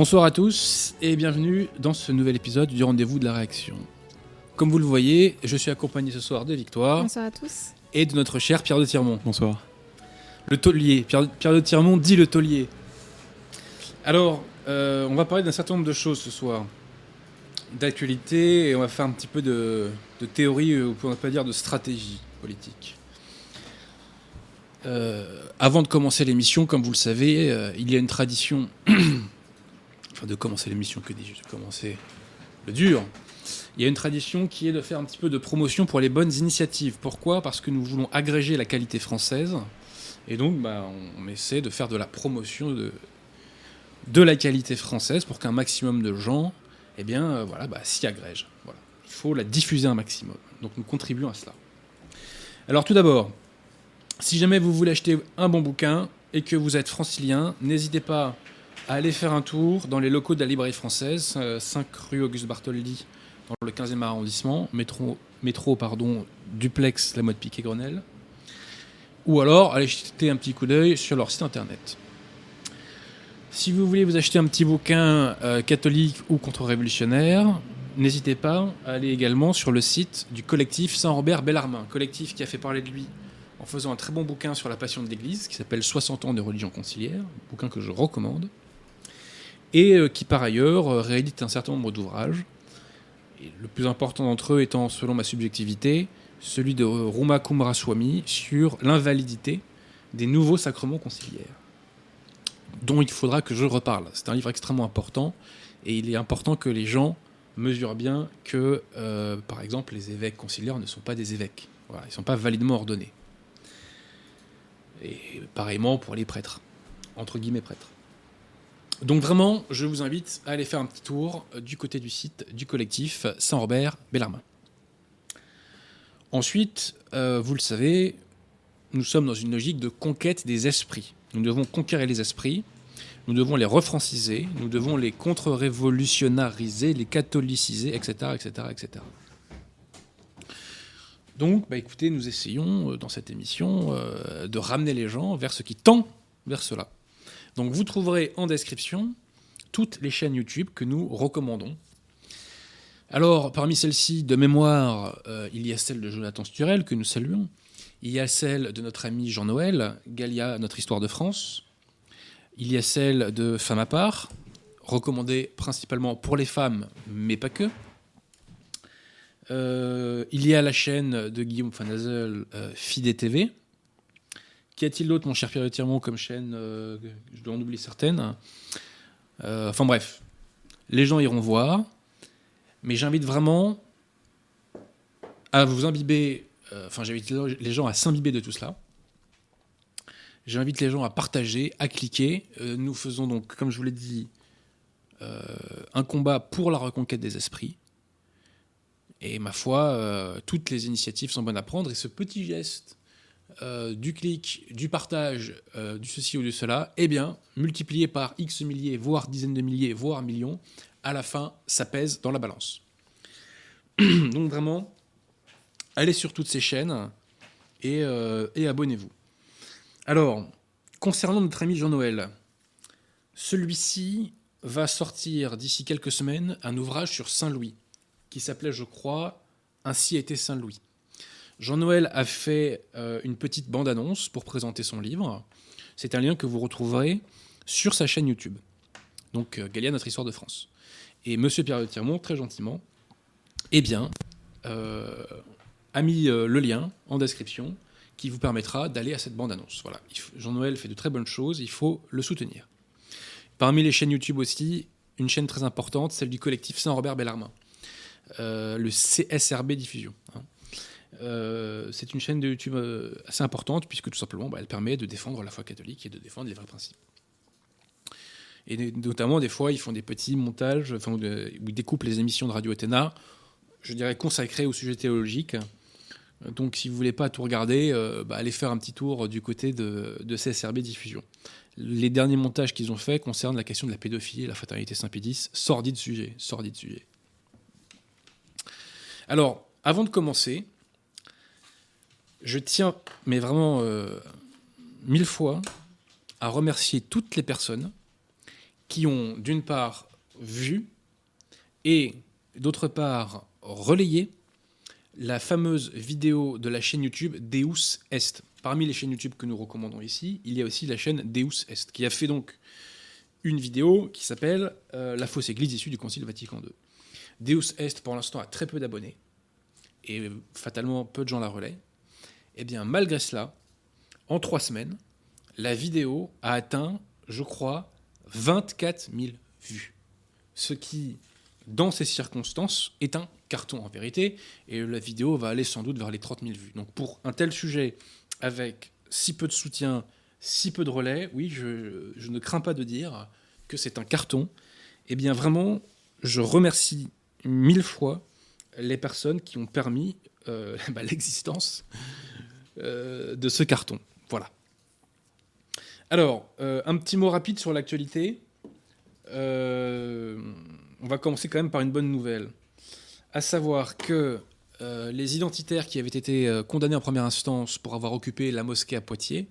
Bonsoir à tous et bienvenue dans ce nouvel épisode du rendez-vous de la réaction. Comme vous le voyez, je suis accompagné ce soir de Victoire Bonsoir à tous. et de notre cher Pierre de Tirmont. Bonsoir. Le taulier, Pierre, Pierre de Tirmont dit le taulier. Alors, euh, on va parler d'un certain nombre de choses ce soir. D'actualité et on va faire un petit peu de, de théorie, ou pour ne pas dire de stratégie politique. Euh, avant de commencer l'émission, comme vous le savez, euh, il y a une tradition. enfin, de commencer l'émission, que dis-je De commencer le dur. Il y a une tradition qui est de faire un petit peu de promotion pour les bonnes initiatives. Pourquoi? Parce que nous voulons agréger la qualité française. Et donc, bah, on, essaie de faire de la promotion de, de la qualité française pour qu'un maximum de gens eh bien, euh, voilà, bah, s'y agrègent. Voilà. Il faut la diffuser un maximum. Donc nous contribuons à cela. Alors tout d'abord, si jamais vous voulez acheter un bon bouquin et que vous êtes francilien, n'hésitez pas à aller faire un tour dans les locaux de la librairie française, euh, 5 rue Auguste Bartholdi, dans le 15e arrondissement, métro, métro pardon, duplex La Mode Piquet Grenelle. Ou alors, allez jeter un petit coup d'œil sur leur site internet. Si vous voulez vous acheter un petit bouquin euh, catholique ou contre-révolutionnaire, n'hésitez pas à aller également sur le site du collectif Saint-Robert Bellarmin, collectif qui a fait parler de lui en faisant un très bon bouquin sur la passion de l'Église qui s'appelle 60 ans de religion conciliaire, bouquin que je recommande, et euh, qui par ailleurs euh, réédite un certain nombre d'ouvrages. Le plus important d'entre eux étant, selon ma subjectivité, celui de Ruma Kumaraswamy sur l'invalidité des nouveaux sacrements conciliaires dont il faudra que je reparle. C'est un livre extrêmement important et il est important que les gens mesurent bien que, euh, par exemple, les évêques conciliaires ne sont pas des évêques. Ils ne sont pas validement ordonnés. Et pareillement pour les prêtres, entre guillemets prêtres. Donc vraiment, je vous invite à aller faire un petit tour euh, du côté du site du collectif Saint-Robert Bellarmin. Ensuite, euh, vous le savez, nous sommes dans une logique de conquête des esprits. Nous devons conquérir les esprits, nous devons les refranciser, nous devons les contre-révolutionnariser, les catholiciser, etc., etc., etc. Donc, bah, écoutez, nous essayons euh, dans cette émission de ramener les gens vers ce qui tend vers cela. Donc, vous trouverez en description toutes les chaînes YouTube que nous recommandons. Alors, parmi celles-ci, de mémoire, euh, il y a celle de Jonathan Sturel que nous saluons. Il y a celle de notre ami Jean-Noël, Galia, notre histoire de France. Il y a celle de Femme à part, recommandée principalement pour les femmes, mais pas que. Euh, il y a la chaîne de Guillaume Fanazel, euh, Fidé TV. Qu'y a-t-il d'autre, mon cher Pierre de comme chaîne euh, Je dois en oublier certaines. Euh, enfin bref, les gens iront voir. Mais j'invite vraiment à vous imbiber euh, enfin, j'invite les gens à s'imbiber de tout cela. J'invite les gens à partager, à cliquer. Nous faisons donc, comme je vous l'ai dit, un combat pour la reconquête des esprits. Et ma foi, toutes les initiatives sont bonnes à prendre. Et ce petit geste euh, du clic, du partage, euh, du ceci ou du cela, eh bien, multiplié par X milliers, voire dizaines de milliers, voire millions, à la fin, ça pèse dans la balance. donc vraiment, allez sur toutes ces chaînes euh, et abonnez-vous. Alors, concernant notre ami Jean-Noël, celui-ci va sortir d'ici quelques semaines un ouvrage sur Saint-Louis, qui s'appelait, je crois, Ainsi était Saint-Louis. Jean-Noël a fait euh, une petite bande-annonce pour présenter son livre. C'est un lien que vous retrouverez sur sa chaîne YouTube. Donc, euh, Galia, notre histoire de France. Et Monsieur Pierre de Tirmont, très gentiment, eh bien, euh, a mis le lien en description qui vous permettra d'aller à cette bande-annonce. Voilà. Jean-Noël fait de très bonnes choses, il faut le soutenir. Parmi les chaînes YouTube aussi, une chaîne très importante, celle du collectif Saint-Robert Bellarmin, le CSRB Diffusion. hein. Euh, c'est une chaîne de YouTube euh, assez importante puisque tout simplement bah, elle permet de défendre la foi catholique et de défendre les vrais principes. Et notamment, des fois, ils font des petits montages, enfin, de- où ils découpent les émissions de Radio Athéna, je dirais consacrées au sujet théologique. Donc, si vous voulez pas tout regarder, euh, bah, allez faire un petit tour du côté de, CSRB Diffusion. Les derniers montages qu'ils ont faits concernent la question de la pédophilie et la fraternité Saint-Pédis. Sordide sujet, sordide sujet. Alors, avant de commencer, je tiens, mais vraiment euh, mille fois, à remercier toutes les personnes qui ont d'une part vu et d'autre part relayé la fameuse vidéo de la chaîne YouTube Deus Est. Parmi les chaînes YouTube que nous recommandons ici, il y a aussi la chaîne Deus Est, qui a fait donc une vidéo qui s'appelle euh, La fausse église issue du Concile Vatican II. Deus Est, pour l'instant, a très peu d'abonnés, et fatalement peu de gens la relaient. Eh bien, malgré cela, en trois semaines, la vidéo a atteint, je crois, 24 000 vues. Ce qui, dans ces circonstances, est un carton en vérité, et la vidéo va aller sans doute vers les 30 000 vues. Donc pour un tel sujet, avec si peu de soutien, si peu de relais, oui, je, ne crains pas de dire que c'est un carton. Eh bien vraiment, je remercie mille fois les personnes qui ont permis euh, bah, l'existence de ce carton. Voilà. Alors, euh, un petit mot rapide sur l'actualité. on va commencer quand même par une bonne nouvelle. À savoir que les identitaires qui avaient été condamnés en première instance pour avoir occupé la mosquée à Poitiers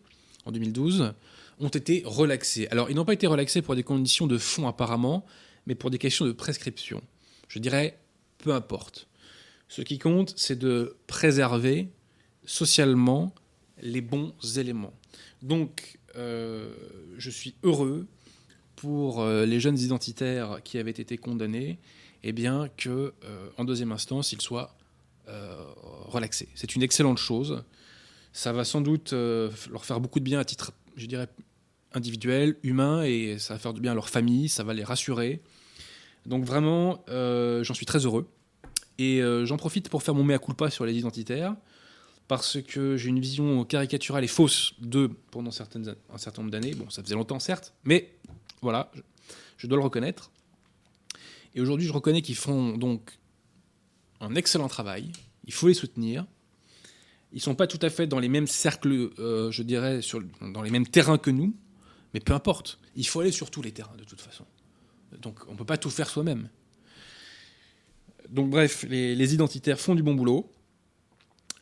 en 2012 ont été relaxés. Alors, ils n'ont pas été relaxés pour des conditions de fond apparemment, mais pour des questions de prescription. Je dirais, peu importe. Ce qui compte, c'est de préserver socialement les bons éléments. Donc, euh, je suis heureux pour euh, les jeunes identitaires qui avaient été condamnés, eh bien que euh, en deuxième instance, ils soient relaxés. C'est une excellente chose. Ça va sans doute leur faire beaucoup de bien à titre, je dirais, individuel, humain, et ça va faire du bien à leur famille, ça va les rassurer. Donc vraiment, j'en suis très heureux. Et j'en profite pour faire mon mea culpa sur les identitaires parce que j'ai une vision caricaturale et fausse d'eux pendant certaines, un certain nombre d'années. Bon, ça faisait longtemps, certes, mais voilà, je, dois le reconnaître. Et aujourd'hui, je reconnais qu'ils font donc un excellent travail. Il faut les soutenir. Ils ne sont pas tout à fait dans les mêmes cercles, euh, je dirais, sur, dans les mêmes terrains que nous, mais peu importe. Il faut aller sur tous les terrains, de toute façon. Donc, on ne peut pas tout faire soi-même. Donc, bref, les, les identitaires font du bon boulot.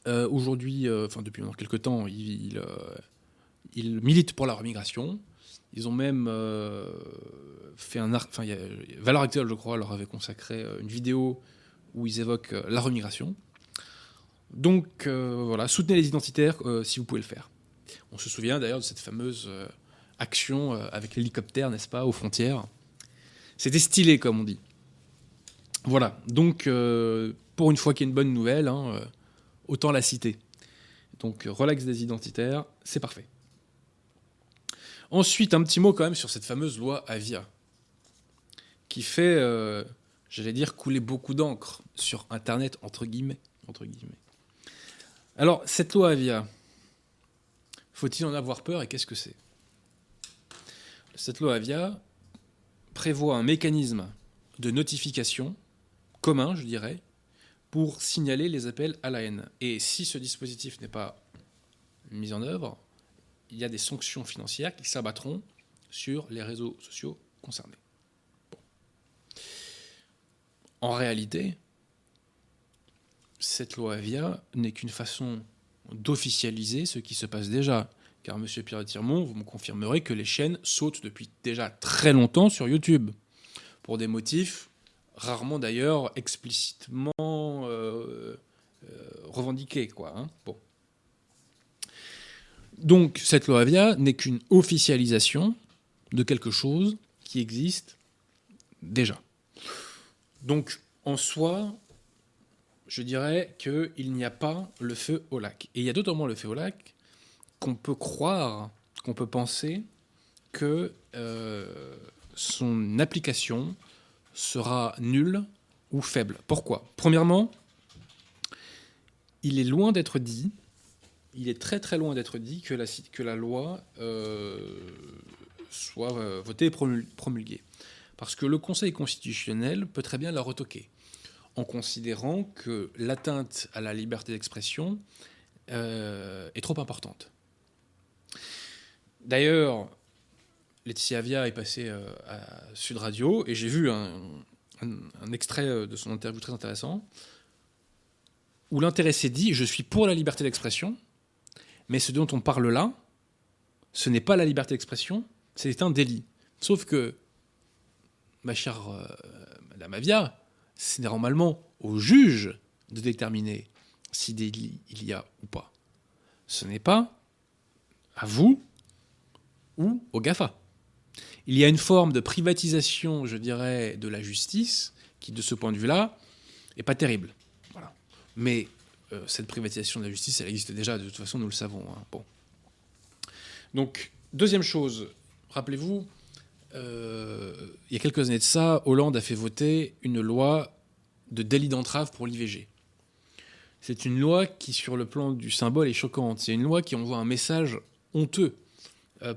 Euh, aujourd'hui, euh, enfin depuis quelques temps, ils, euh, militent pour la remigration. Ils ont même fait un... Enfin, Valeur Actuelle, je crois, leur avait consacré une vidéo où ils évoquent la remigration. Donc voilà, soutenez les identitaires si vous pouvez le faire. On se souvient d'ailleurs de cette fameuse action avec l'hélicoptère, n'est-ce pas, aux frontières. C'était stylé, comme on dit. Voilà, donc pour une fois qu'il y a une bonne nouvelle, hein, autant la citer. Donc relax des identitaires, c'est parfait. Ensuite, un petit mot quand même sur cette fameuse loi Avia, qui fait, euh, j'allais dire, couler beaucoup d'encre sur Internet, entre guillemets, entre guillemets. Alors, cette loi Avia, faut-il en avoir peur et qu'est-ce que c'est? Cette loi Avia prévoit un mécanisme de notification commun, je dirais, pour signaler les appels à la haine. Et si ce dispositif n'est pas mis en œuvre, il y a des sanctions financières qui s'abattront sur les réseaux sociaux concernés. En réalité, cette loi Avia n'est qu'une façon d'officialiser ce qui se passe déjà. Car, M. Pierre Tirmont, vous me confirmerez que les chaînes sautent depuis déjà très longtemps sur YouTube. Pour des motifs rarement d'ailleurs explicitement euh, euh, revendiqué. Quoi, hein. Donc cette loi Avia n'est qu'une officialisation de quelque chose qui existe déjà. Donc en soi, je dirais qu'il n'y a pas le feu au lac. Et il y a d'autant moins le feu au lac qu'on peut croire, qu'on peut penser que euh, son application sera nul ou faible. Pourquoi? Premièrement, il est loin d'être dit, il est très très loin d'être dit que la, loi euh, soit euh, votée et promulguée. Parce que le Conseil constitutionnel peut très bien la retoquer, en considérant que l'atteinte à la liberté d'expression euh, est trop importante. D'ailleurs, Laetitia Avia est passée euh, à Sud Radio et j'ai vu un, extrait euh, de son interview très intéressant où l'intéressé dit Je suis pour la liberté d'expression, mais ce dont on parle là, ce n'est pas la liberté d'expression, c'est un délit. Sauf que ma chère euh, Madame Avia, c'est normalement au juge de déterminer si délit il y a ou pas. Ce n'est pas à vous ou au GAFA. Il y a une forme de privatisation, je dirais, de la justice qui, de ce point de vue-là, n'est pas terrible. Mais euh, cette privatisation de la justice, elle existe déjà, de toute façon, nous le savons. Hein. Donc, deuxième chose, rappelez-vous, euh, il y a quelques années de ça, Hollande a fait voter une loi de délit d'entrave pour l'IVG. C'est une loi qui, sur le plan du symbole, est choquante. C'est une loi qui envoie un message honteux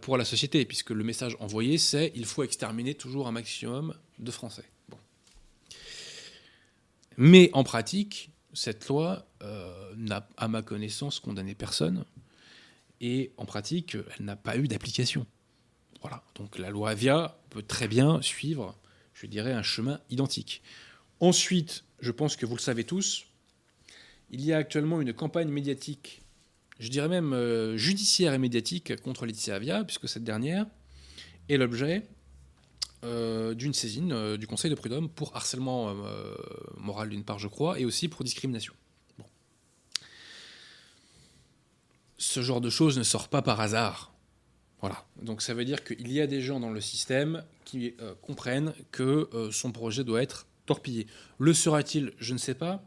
pour la société, puisque le message envoyé, c'est il faut exterminer toujours un maximum de Français. Mais en pratique, cette loi euh, n'a, à ma connaissance, condamné personne, et en pratique, elle n'a pas eu d'application. Voilà. Donc la loi Avia peut très bien suivre, je dirais, un chemin identique. Ensuite, je pense que vous le savez tous, il y a actuellement une campagne médiatique, je dirais même euh, judiciaire et médiatique contre Laetitia Avia, puisque cette dernière est l'objet euh, d'une saisine euh, du Conseil de prud'homme pour harcèlement moral d'une part, je crois, et aussi pour discrimination. Ce genre de choses ne sort pas par hasard. Voilà. Donc ça veut dire qu'il y a des gens dans le système qui comprennent que son projet doit être torpillé. Le sera-t-il? Je ne sais pas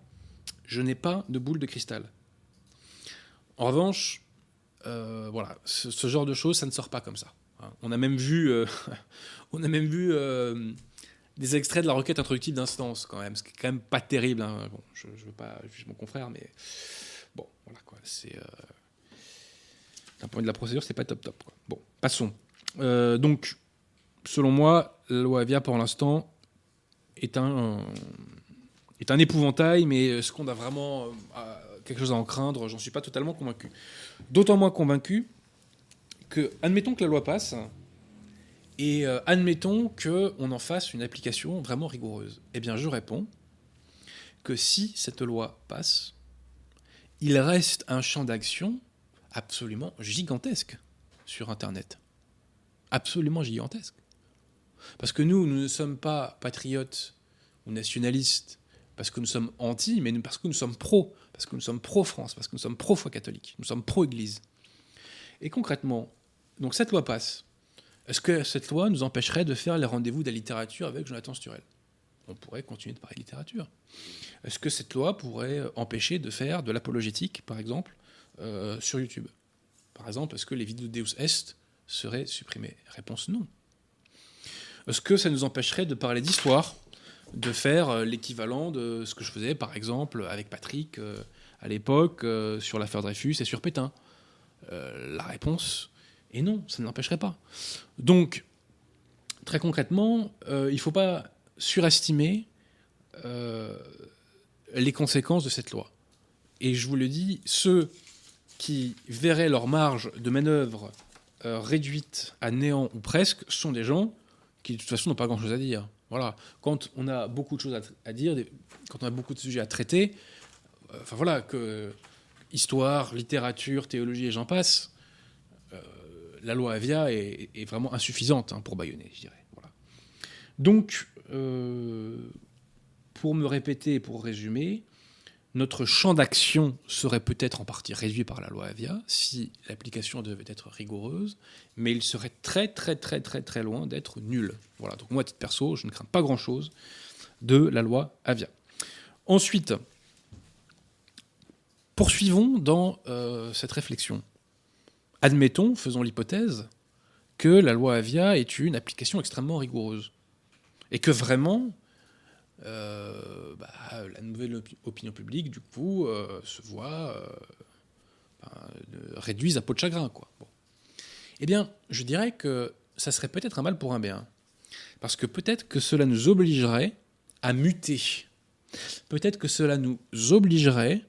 je n'ai pas de boule de cristal. En revanche, euh, voilà, ce, genre de choses, ça ne sort pas comme ça. On a même vu, euh, on a même vu euh, des extraits de la requête introductive d'instance, quand même, ce qui est quand même pas terrible. Hein. Bon, je ne veux pas juger mon confrère, mais bon, voilà quoi. C'est d'un point de la procédure, c'est pas top top. Bon, passons. donc, selon moi, la loi Avia pour l'instant est un est un épouvantail, mais est-ce qu'on a vraiment quelque chose à en craindre J'en suis pas totalement convaincu. D'autant moins convaincu que, admettons que la loi passe, et euh, admettons qu'on en fasse une application vraiment rigoureuse. Eh bien, je réponds que si cette loi passe, il reste un champ d'action absolument gigantesque sur Internet. Absolument gigantesque. Parce que nous, nous ne sommes pas patriotes ou nationalistes parce que nous sommes anti, mais parce que nous sommes pro, parce que nous sommes pro-France, parce que nous sommes pro-foi catholique, nous sommes pro-Église. Et concrètement, donc cette loi passe. Est-ce que cette loi nous empêcherait de faire les rendez-vous de la littérature avec Jonathan Sturel? On pourrait continuer de parler littérature. Est-ce que cette loi pourrait empêcher de faire de l'apologétique, par exemple, euh, sur YouTube? Par exemple, est-ce que les vidéos Deus Est seraient supprimées? Réponse non. Est-ce que ça nous empêcherait de parler d'histoire? De faire euh, l'équivalent de ce que je faisais, par exemple, avec Patrick euh, à l'époque euh, sur l'affaire Dreyfus et sur Pétain La réponse est non, ça ne l'empêcherait pas. Donc, très concrètement, il ne faut pas surestimer les conséquences de cette loi. Et je vous le dis, ceux qui verraient leur marge de manœuvre réduite à néant ou presque sont des gens qui de toute façon n'ont pas grand-chose à dire. Voilà. Quand on a beaucoup de choses à, dire, quand on a beaucoup de sujets à traiter, euh, enfin voilà, que histoire, littérature, théologie et j'en passe, euh, la loi Avia est, vraiment insuffisante hein, pour baïonner, je dirais. Donc, euh, pour me répéter pour résumer, notre champ d'action serait peut-être en partie réduit par la loi Avia si l'application devait être rigoureuse, mais il serait très très très très très loin d'être nul. Voilà, donc moi, à titre perso, je ne crains pas grand-chose de la loi Avia. Ensuite, poursuivons dans euh, cette réflexion. Admettons, faisons l'hypothèse, que la loi Avia est une application extrêmement rigoureuse. Et que vraiment, bah, la nouvelle opinion publique, du coup, euh, se voit euh, réduise à peau de chagrin. Eh bien, je dirais que ça serait peut-être un mal pour un bien. Parce que peut-être que cela nous obligerait à muter. Peut-être que cela nous obligerait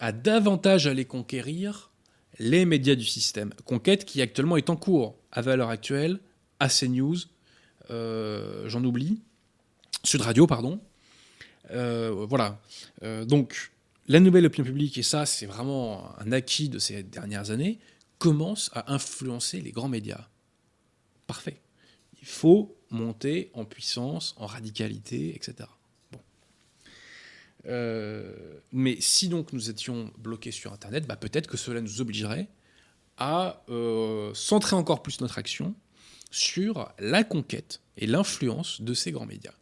à davantage aller conquérir les médias du système. Conquête qui actuellement est en cours, à valeur actuelle, à CNews, j'en oublie, Sud Radio, pardon, euh, voilà. Euh, donc, la nouvelle opinion publique, et ça, c'est vraiment un acquis de ces dernières années, commence à influencer les grands médias. Parfait. Il faut monter en puissance, en radicalité, etc. Bon. Euh, mais si donc nous étions bloqués sur Internet, bah peut-être que cela nous obligerait à euh, centrer encore plus notre action sur la conquête et l'influence de ces grands médias.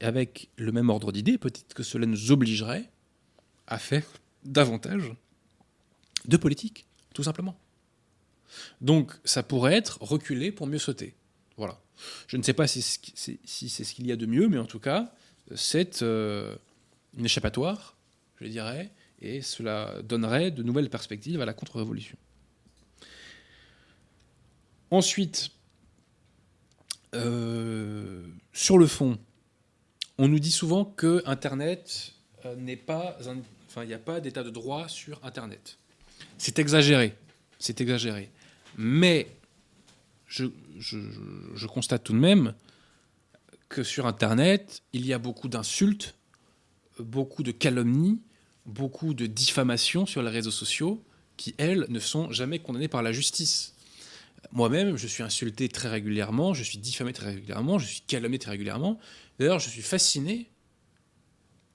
Avec le même ordre d'idée, peut-être que cela nous obligerait à faire davantage de politique, tout simplement. Donc ça pourrait être reculer pour mieux sauter. Voilà. Je ne sais pas si c'est ce qu'il y a de mieux, mais en tout cas, c'est euh, une échappatoire, je dirais, et cela donnerait de nouvelles perspectives à la contre-révolution. Ensuite, euh, sur le fond, on nous dit souvent que Internet euh, n'est pas, enfin, il n'y a pas d'état de droit sur Internet. C'est exagéré, c'est exagéré. Mais je, constate tout de même que sur Internet, il y a beaucoup d'insultes, beaucoup de calomnies, beaucoup de diffamations sur les réseaux sociaux qui, elles, ne sont jamais condamnées par la justice. Moi-même, je suis insulté très régulièrement, je suis diffamé très régulièrement, je suis calomnié très régulièrement. D'ailleurs, je suis fasciné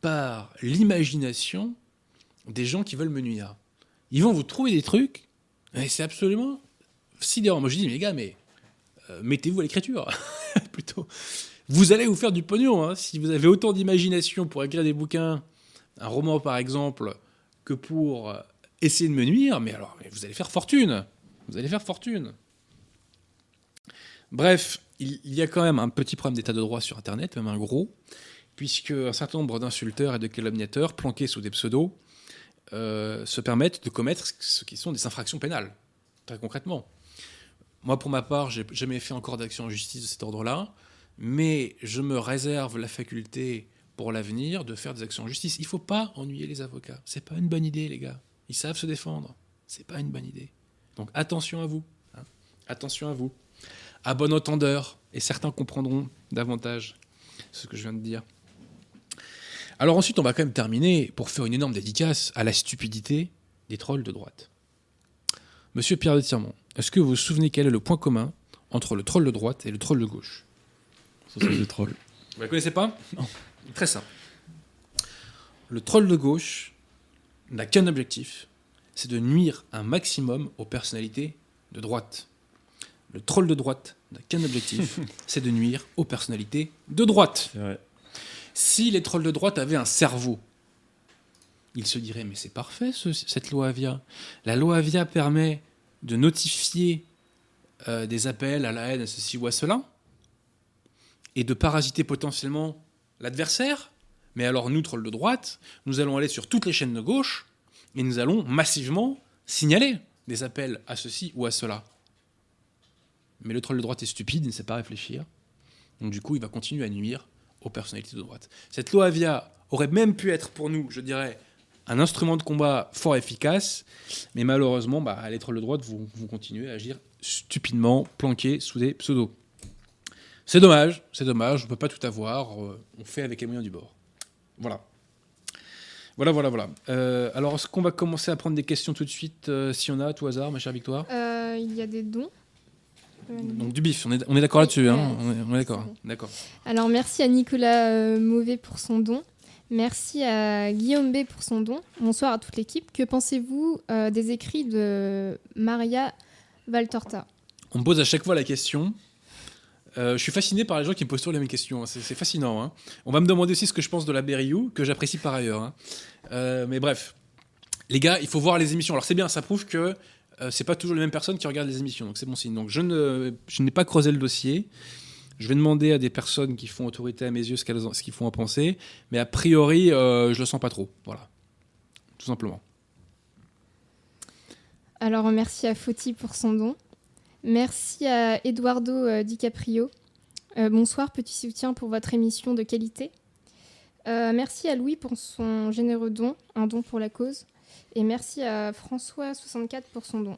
par l'imagination des gens qui veulent me nuire. Ils vont vous trouver des trucs, et c'est absolument sidérant. Moi, je dis, mais les gars, mais euh, mettez-vous à l'écriture, plutôt. Vous allez vous faire du pognon, hein. si vous avez autant d'imagination pour écrire des bouquins, un roman par exemple, que pour euh, essayer de me nuire, mais alors, vous allez faire fortune. Vous allez faire fortune. Bref, il, y a quand même un petit problème d'état de droit sur Internet, même un gros, puisque un certain nombre d'insulteurs et de calomniateurs, planqués sous des pseudos, euh, se permettent de commettre ce qui sont des infractions pénales, très concrètement. Moi, pour ma part, j'ai jamais fait encore d'action en justice de cet ordre-là, mais je me réserve la faculté pour l'avenir de faire des actions en justice. Il ne faut pas ennuyer les avocats. C'est pas une bonne idée, les gars. Ils savent se défendre. C'est pas une bonne idée. Donc attention à vous. Hein. Attention à vous à bon entendeur, et certains comprendront davantage ce que je viens de dire. Alors ensuite, on va quand même terminer pour faire une énorme dédicace à la stupidité des trolls de droite. Monsieur Pierre de Tirmont, est-ce que vous vous souvenez quel est le point commun entre le troll de droite et le troll de gauche? Ce sont des trolls. Vous ne la connaissez pas? Non. Très simple. Le troll de gauche n'a qu'un objectif, c'est de nuire un maximum aux personnalités de droite. Le troll de droite n'a qu'un objectif, c'est de nuire aux personnalités de droite. Si les trolls de droite avaient un cerveau, ils se diraient mais c'est parfait cette loi Avia. La loi Avia permet de notifier euh, des appels à la haine, à ceci ou à cela, et de parasiter potentiellement l'adversaire. Mais alors nous, trolls de droite, nous allons aller sur toutes les chaînes de gauche et nous allons massivement signaler des appels à ceci ou à cela. Mais le troll de droite est stupide, il ne sait pas réfléchir. Donc du coup, il va continuer à nuire aux personnalités de droite. Cette loi Avia aurait même pu être pour nous, je dirais, un instrument de combat fort efficace, mais malheureusement, bah, les trolls de droite vont, continuer à agir stupidement, planqués sous des pseudos. C'est dommage, c'est dommage, on ne peut pas tout avoir, euh, on fait avec les moyens du bord. Voilà. Voilà, voilà, voilà. Euh, alors, est-ce qu'on va commencer à prendre des questions tout de suite, euh, si on a, à tout hasard, ma chère Victoire? Il y a des dons. Donc du bif, on est, on est d'accord là-dessus, hein on est, d'accord, d'accord. Alors merci à Nicolas euh, Mauvais pour son don. Merci à Guillaume B pour son don. Bonsoir à toute l'équipe. Que pensez-vous euh, des écrits de Maria Valtorta? On me pose à chaque fois la question. Euh, je suis fasciné par les gens qui me posent toujours les mêmes questions. C'est fascinant. Hein. On va me demander aussi ce que je pense de la Berriou, que j'apprécie par ailleurs. Hein. mais bref, les gars, il faut voir les émissions. Alors c'est bien, ça prouve que euh, c'est pas toujours les mêmes personnes qui regardent les émissions, donc c'est bon signe. Donc je ne, je n'ai pas creusé le dossier. Je vais demander à des personnes qui font autorité à mes yeux ce, qu'elles, ce qu'ils font en penser, mais a priori, euh, je le sens pas trop. Voilà, tout simplement. Alors merci à Foti pour son don. Merci à Eduardo euh, DiCaprio. bonsoir, petit soutien pour votre émission de qualité. merci à Louis pour son généreux don, un don pour la cause. Et merci à François64 pour son don.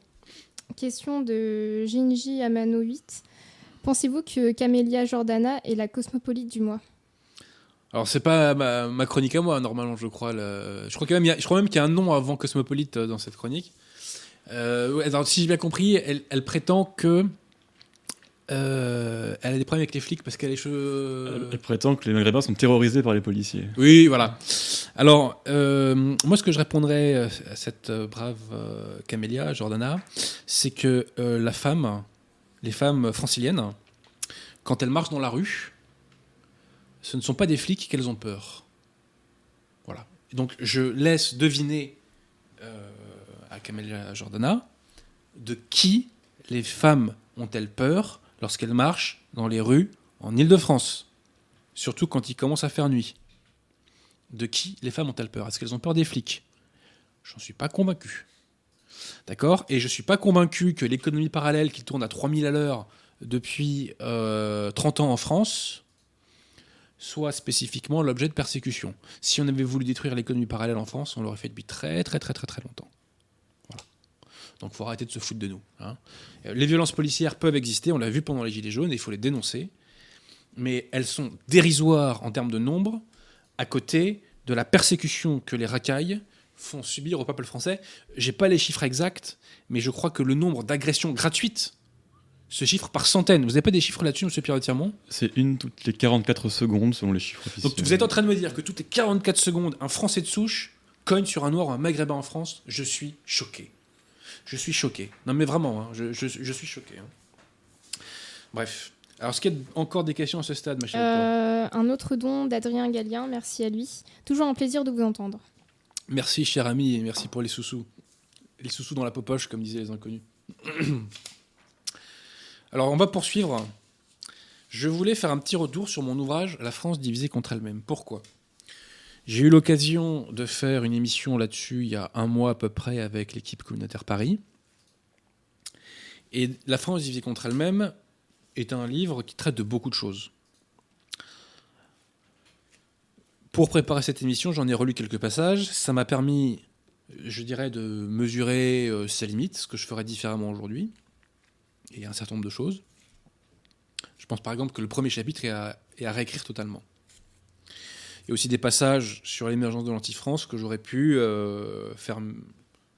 Question de Jinji Amano 8. Pensez-vous que Camélia Jordana est la cosmopolite du mois? Alors c'est pas ma, chronique à moi normalement je crois. Je crois même je crois même qu'il y a un nom avant cosmopolite euh, dans cette chronique. Euh, si j'ai bien compris, elle, prétend que euh, elle a des problèmes avec les flics parce qu'elle a les cheveux. Elle prétend que les Maghrébins sont terrorisés par les policiers. Oui, voilà. Alors, euh, moi, ce que je répondrais euh, à cette euh, brave euh, Camélia Jordana, c'est que euh, la femme, les femmes franciliennes, quand elles marchent dans la rue, ce ne sont pas des flics qu'elles ont peur. Voilà. Et donc, je laisse deviner euh, à Camélia Jordana de qui les femmes ont-elles peur lorsqu'elles marchent dans les rues en Île-de-France, surtout quand il commence à faire nuit. De qui les femmes ont-elles peur? Est-ce qu'elles ont peur des flics? J'en suis pas convaincu. D'accord? Et je suis pas convaincu que l'économie parallèle qui tourne à 3000 à l'heure depuis euh, 30 ans en France soit spécifiquement l'objet de persécution. Si on avait voulu détruire l'économie parallèle en France, on l'aurait fait depuis très très très très très longtemps. Donc il faut arrêter de se foutre de nous. hein. Euh, Les violences policières peuvent exister, on l'a vu pendant les Gilets jaunes, et il faut les dénoncer. Mais elles sont dérisoires en termes de nombre à côté de la persécution que les racailles font subir au peuple français. J'ai pas les chiffres exacts, mais je crois que le nombre d'agressions gratuites se chiffre par centaines. Vous n'avez pas des chiffres là-dessus, monsieur Pierre Tirmont? C'est une toutes les 44 secondes selon les chiffres officiels. Donc vous êtes en train de me dire que toutes les 44 secondes, un Français de souche cogne sur un Noir ou un Maghrébin en France? Je suis choqué. Je suis choqué. Non mais vraiment, hein, je, je- je suis choqué. hein. Bref. Alors, est-ce qu'il y a encore des questions à ce stade, ma chère Euh, un autre don d'Adrien Gallien, merci à lui. Toujours un plaisir de vous entendre. Merci, cher ami, et merci pour les sous-sous. Les sous-sous dans la popoche, comme disaient les inconnus. Alors, on va poursuivre. Je voulais faire un petit retour sur mon ouvrage La France divisée contre elle-même. Pourquoi? J'ai eu l'occasion de faire une émission là-dessus il y a un mois à peu près avec l'équipe communautaire Paris. Et La France divisée contre elle-même est un livre qui traite de beaucoup de choses. Pour préparer cette émission, j'en ai relu quelques passages. Ça m'a permis, je dirais, de mesurer euh, ses limites, ce que je ferais différemment aujourd'hui. Et un certain nombre de choses. Je pense par exemple que le premier chapitre est à, est à réécrire totalement. Il y a aussi des passages sur l'émergence de l'anti-France que j'aurais pu euh, faire,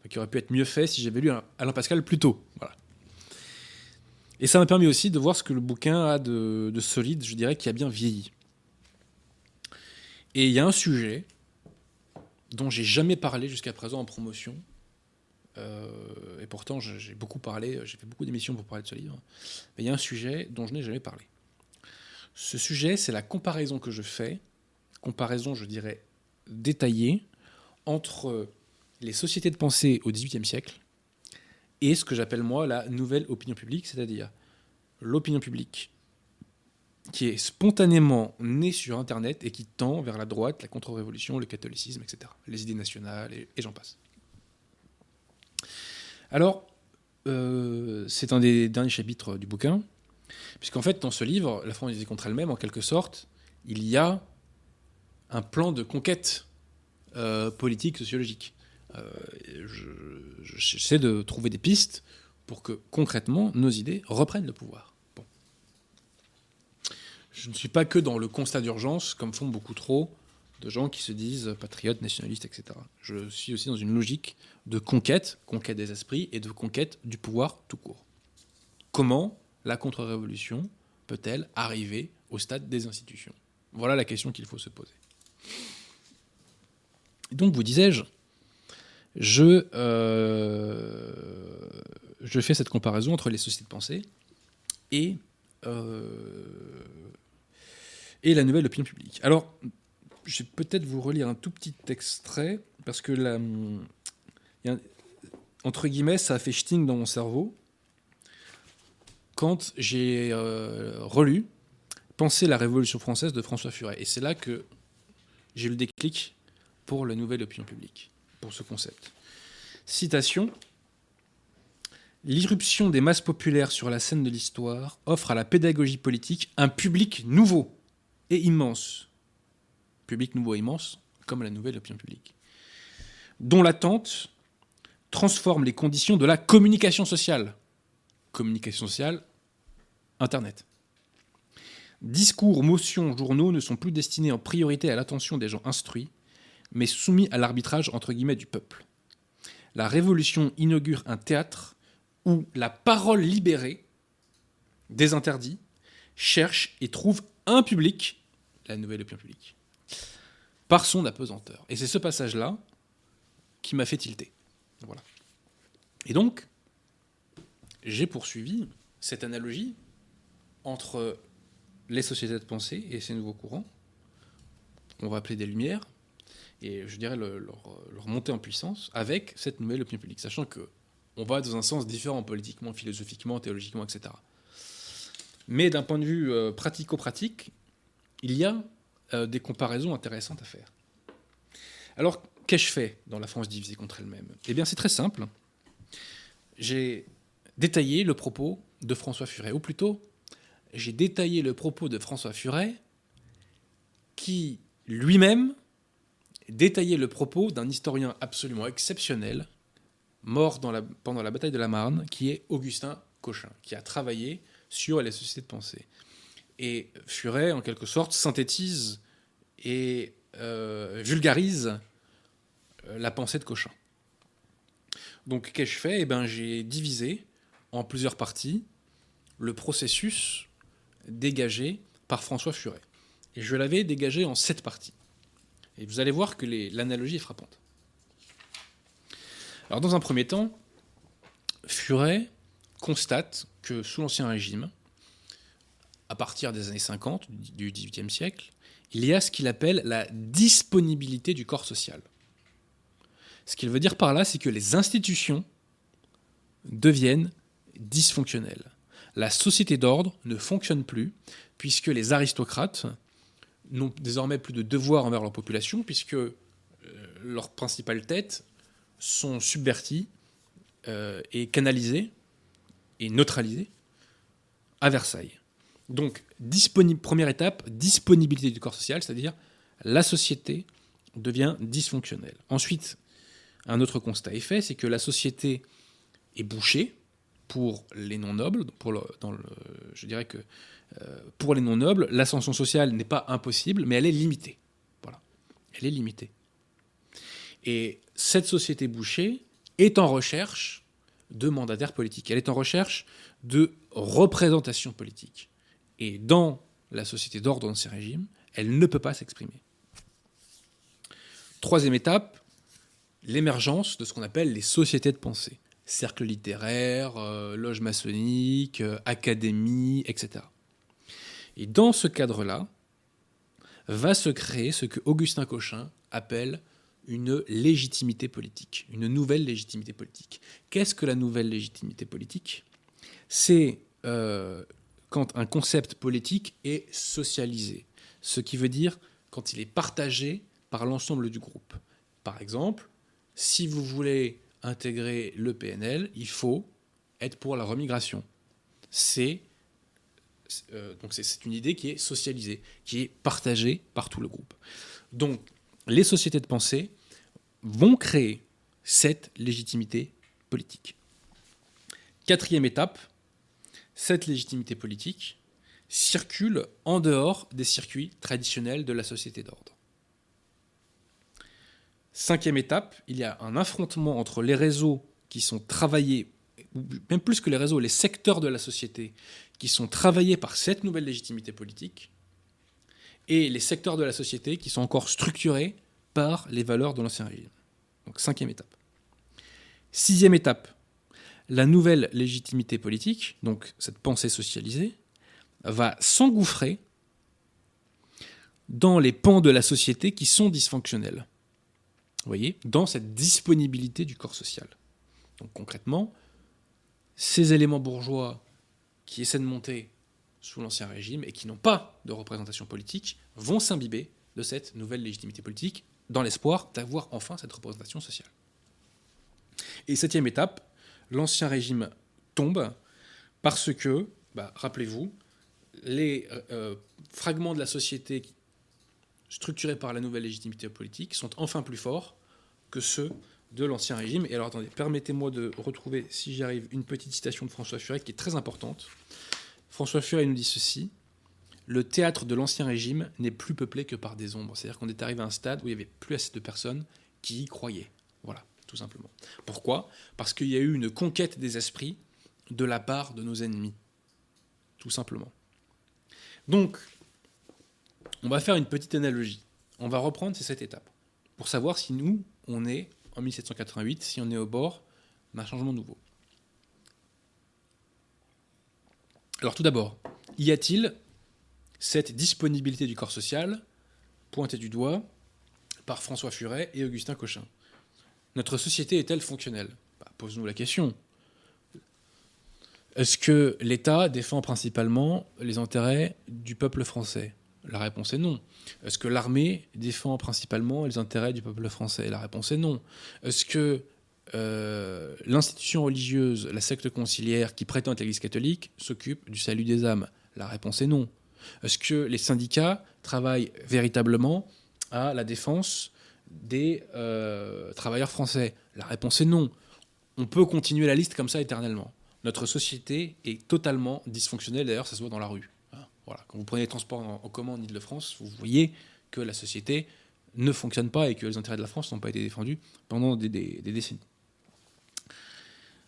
qui auraient pu être mieux faits si j'avais lu Alain Pascal plus tôt. Et ça m'a permis aussi de voir ce que le bouquin a de, de solide, je dirais, qui a bien vieilli. Et il y a un sujet dont j'ai jamais parlé jusqu'à présent en promotion. Euh, et pourtant, j'ai j'ai beaucoup parlé, j'ai fait beaucoup d'émissions pour parler de ce livre. Mais il y a un sujet dont je n'ai jamais parlé. Ce sujet, c'est la comparaison que je fais, comparaison, je dirais, détaillée, entre les sociétés de pensée au XVIIIe siècle et ce que j'appelle moi la nouvelle opinion publique, c'est-à-dire l'opinion publique qui est spontanément née sur Internet et qui tend vers la droite, la contre-révolution, le catholicisme, etc. Les idées nationales, et, j'en passe. Alors, euh, c'est un des derniers chapitres du bouquin, puisqu'en fait, dans ce livre, La France disait contre elle-même, en quelque sorte, il y a un plan de conquête euh, politique, sociologique. Euh, je- J'essaie de trouver des pistes pour que concrètement nos idées reprennent le pouvoir. Bon. Je ne suis pas que dans le constat d'urgence, comme font beaucoup trop de gens qui se disent patriotes, nationalistes, etc. Je suis aussi dans une logique de conquête, conquête des esprits et de conquête du pouvoir tout court. Comment la contre-révolution peut-elle arriver au stade des institutions? Voilà la question qu'il faut se poser. Donc, vous disais-je, je, euh, je fais cette comparaison entre les sociétés de pensée et, euh, et la nouvelle opinion publique. Alors, je vais peut-être vous relire un tout petit extrait, parce que entre guillemets, ça a fait sting dans mon cerveau quand j'ai euh, relu Penser la Révolution française de François Furet. Et c'est là que j'ai eu le déclic pour la nouvelle opinion publique, pour ce concept. Citation L'irruption des masses populaires sur la scène de l'histoire offre à la pédagogie politique un public nouveau et immense. Public nouveau et immense, comme la nouvelle opinion publique. Dont l'attente transforme les conditions de la communication sociale. Communication sociale, Internet. Discours, motions, journaux ne sont plus destinés en priorité à l'attention des gens instruits, mais soumis à l'arbitrage entre guillemets du peuple. La Révolution inaugure un théâtre où la parole libérée des interdits, cherche et trouve un public, la nouvelle opinion publique, par son apesanteur. Et c'est ce passage-là qui m'a fait tilter. Voilà. Et donc, j'ai poursuivi cette analogie entre les sociétés de pensée et ces nouveaux courants, qu'on va appeler des lumières, et je dirais leur, montée en puissance avec cette nouvelle opinion publique, sachant que on va dans un sens différent politiquement, philosophiquement, théologiquement, etc. Mais d'un point de vue euh, pratico-pratique, il y a euh, des comparaisons intéressantes à faire. Alors, qu'ai-je fait dans la France divisée contre elle-même? Eh bien, c'est très simple. J'ai détaillé le propos de François Furet, ou plutôt, j'ai détaillé le propos de François Furet qui lui-même détaillait le propos d'un historien absolument exceptionnel, mort pendant la bataille de la Marne, qui est Augustin Cochin, qui a travaillé sur les sociétés de pensée. Et Furet, en quelque sorte, synthétise et euh, vulgarise euh, la pensée de Cochin. Donc, qu'ai-je fait? Eh ben, J'ai divisé en plusieurs parties le processus dégagé par François Furet. Et je l'avais dégagé en sept parties. Et vous allez voir que l'analogie est frappante. Alors, dans un premier temps, Furet constate que sous l'Ancien Régime, à partir des années 50 du XVIIIe siècle, il y a ce qu'il appelle la disponibilité du corps social. Ce qu'il veut dire par là, c'est que les institutions deviennent dysfonctionnelles. La société d'ordre ne fonctionne plus, puisque les aristocrates n'ont désormais plus de devoir envers leur population, puisque euh, leurs principales têtes sont subverties euh, et canalisées et neutralisées à Versailles. Donc, première étape, disponibilité du corps social, c'est-à-dire la société devient dysfonctionnelle. Ensuite, un autre constat est fait, c'est que la société est bouchée pour les non-nobles. Pour je dirais que euh, pour les non-nobles, l'ascension sociale n'est pas impossible, mais elle est limitée. Voilà. Elle est limitée. Et cette société bouchée est en recherche de mandataires politiques. Elle est en recherche de représentation politique. Et dans la société d'ordre dans ces régimes, elle ne peut pas s'exprimer. Troisième étape, l'émergence de ce qu'on appelle les sociétés de pensée. Cercles littéraires, euh, loges maçonniques, euh, académies, etc. Et dans ce cadre-là, va se créer ce que Augustin Cochin appelle une légitimité politique, une nouvelle légitimité politique. Qu'est-ce que la nouvelle légitimité politique? C'est euh, quand un concept politique est socialisé, ce qui veut dire quand il est partagé par l'ensemble du groupe. Par exemple, si vous voulez intégrer le PNL, il faut être pour la remigration. C'est euh, donc c'est une idée qui est socialisée, qui est partagée par tout le groupe. Donc les sociétés de pensée vont créer cette légitimité politique. Quatrième étape, cette légitimité politique circule en dehors des circuits traditionnels de la société d'ordre. Cinquième étape, il y a un affrontement entre les réseaux qui sont travaillés, même plus que les réseaux, les secteurs de la société qui sont travaillés par cette nouvelle légitimité politique, et les secteurs de la société qui sont encore structurés par les valeurs de l'ancien régime. Donc cinquième étape. Sixième étape, la nouvelle légitimité politique, donc cette pensée socialisée, va s'engouffrer dans les pans de la société qui sont dysfonctionnels. Voyez, dans cette disponibilité du corps social. Donc concrètement, ces éléments bourgeois qui essaient de monter sous l'Ancien Régime et qui n'ont pas de représentation politique vont s'imbiber de cette nouvelle légitimité politique dans l'espoir d'avoir enfin cette représentation sociale. Et septième étape, l'Ancien Régime tombe parce que, bah, rappelez-vous, les euh, fragments de la société structurés par la nouvelle légitimité politique sont enfin plus forts que ceux de l'Ancien Régime. Et alors attendez, permettez-moi de retrouver, si j'y arrive, une petite citation de François Furet qui est très importante. François Furet nous dit ceci le théâtre de l'Ancien Régime n'est plus peuplé que par des ombres. C'est-à-dire qu'on est arrivé à un stade où il n'y avait plus assez de personnes qui y croyaient. Voilà, tout simplement. Pourquoi? Parce qu'il y a eu une conquête des esprits de la part de nos ennemis. tout simplement. Donc, on va faire une petite analogie. On va reprendre ces sept étapes pour savoir si nous, on est en 1788, si on est au bord d'un changement nouveau. Alors tout d'abord, y a-t-il cette disponibilité du corps social pointée du doigt par François Furet et Augustin Cochin? Notre société est-elle fonctionnelle? Bah, Pose-nous la question. Est-ce que l'État défend principalement les intérêts du peuple français? La réponse est non. Est-ce que l'armée défend principalement les intérêts du peuple français? La réponse est non. Est-ce que euh, l'institution religieuse, la secte conciliaire qui prétend être l'Église catholique, s'occupe du salut des âmes? La réponse est non. Est-ce que les syndicats travaillent véritablement à la défense des euh, travailleurs français? La réponse est non. On peut continuer la liste comme ça éternellement notre société est totalement dysfonctionnelle. D'ailleurs, ça se voit dans la rue. Quand vous prenez les transports en, commun en Ile-de-France, vous voyez que la société ne fonctionne pas et que les intérêts de la France n'ont pas été défendus pendant des, décennies.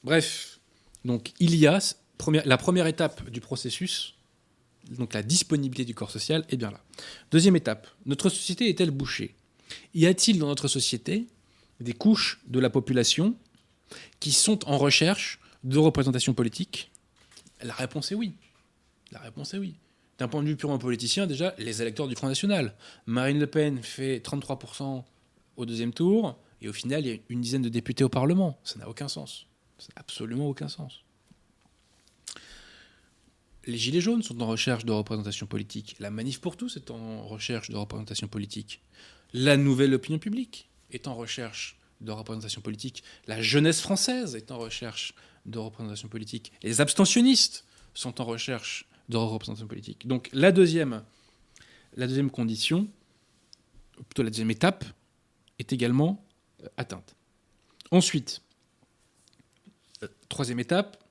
Bref, donc il y a la première étape du processus, donc la disponibilité du corps social, est bien là. Deuxième étape, notre société est-elle bouchée? Y a-t-il dans notre société des couches de la population qui sont en recherche de représentation politique La réponse est oui. La réponse est oui. D'un point de vue purement politicien, déjà, les électeurs du Front National. Marine Le Pen fait 33% au deuxième tour, et au final, il y a une dizaine de députés au Parlement. Ça n'a aucun sens. Ça n'a absolument aucun sens. Les Gilets jaunes sont en recherche de représentation politique. La Manif pour tous est en recherche de représentation politique. La nouvelle opinion publique est en recherche de représentation politique. La jeunesse française est en recherche de représentation politique. Les abstentionnistes sont en recherche de représentation politique. Donc la deuxième, condition, plutôt la deuxième étape, est également euh, atteinte. Ensuite, euh, troisième étape,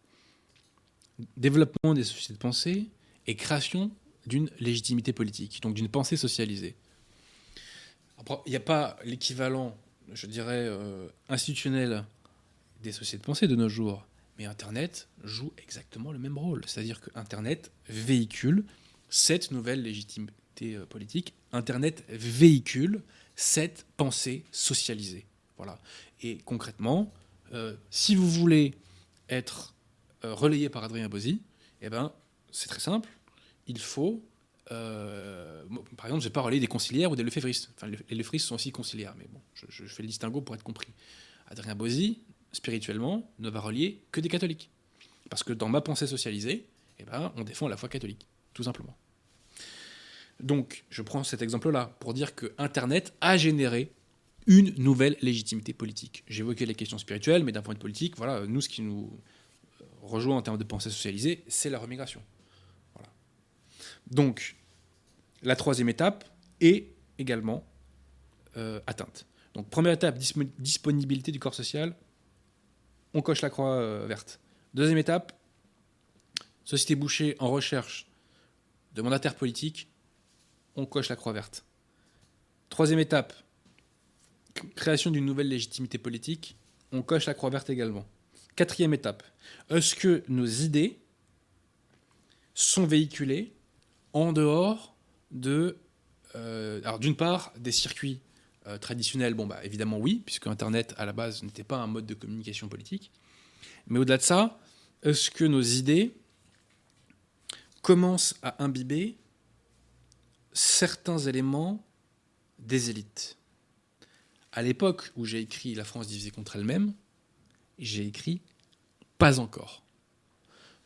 développement des sociétés de pensée et création d'une légitimité politique, donc d'une pensée socialisée. Il n'y a pas l'équivalent, je dirais, euh, institutionnel des sociétés de pensée de nos jours. Mais Internet joue exactement le même rôle. C'est-à-dire que Internet véhicule cette nouvelle légitimité euh, politique. Internet véhicule cette pensée socialisée. Voilà. Et concrètement, euh, si vous voulez être euh, relayé par Adrien Bozzi, eh ben, c'est très simple. Il faut par exemple, je vais pas relayer des conciliaires ou des lefévristes. Les lefévristes sont aussi conciliaires, mais bon, je, je, fais le distinguo pour être compris. Adrien Bozzi spirituellement, ne va relier que des catholiques. Parce que dans ma pensée socialisée, eh ben, on défend la foi catholique, tout simplement. Donc, je prends cet exemple-là pour dire que Internet a généré une nouvelle légitimité politique. J'évoquais les questions spirituelles, mais d'un point de vue politique, voilà, nous, ce qui nous rejoint en termes de pensée socialisée, c'est la remigration. Donc, la troisième étape est également euh, atteinte. Donc, première étape, disponibilité du corps social, on coche la croix euh, verte. Deuxième étape, société bouchée en recherche de mandataires politiques, on coche la croix verte. Troisième étape, création d'une nouvelle légitimité politique, on coche la croix verte également. Quatrième étape, est-ce que nos idées sont véhiculées en dehors de, euh, alors d'une part, des circuits euh, traditionnel, bon, bah, évidemment oui, puisque Internet, à la base, n'était pas un mode de communication politique. Mais au-delà de ça, est-ce que nos idées commencent à imbiber certains éléments des élites? À l'époque où j'ai écrit La France divisée contre elle-même, j'ai écrit pas encore.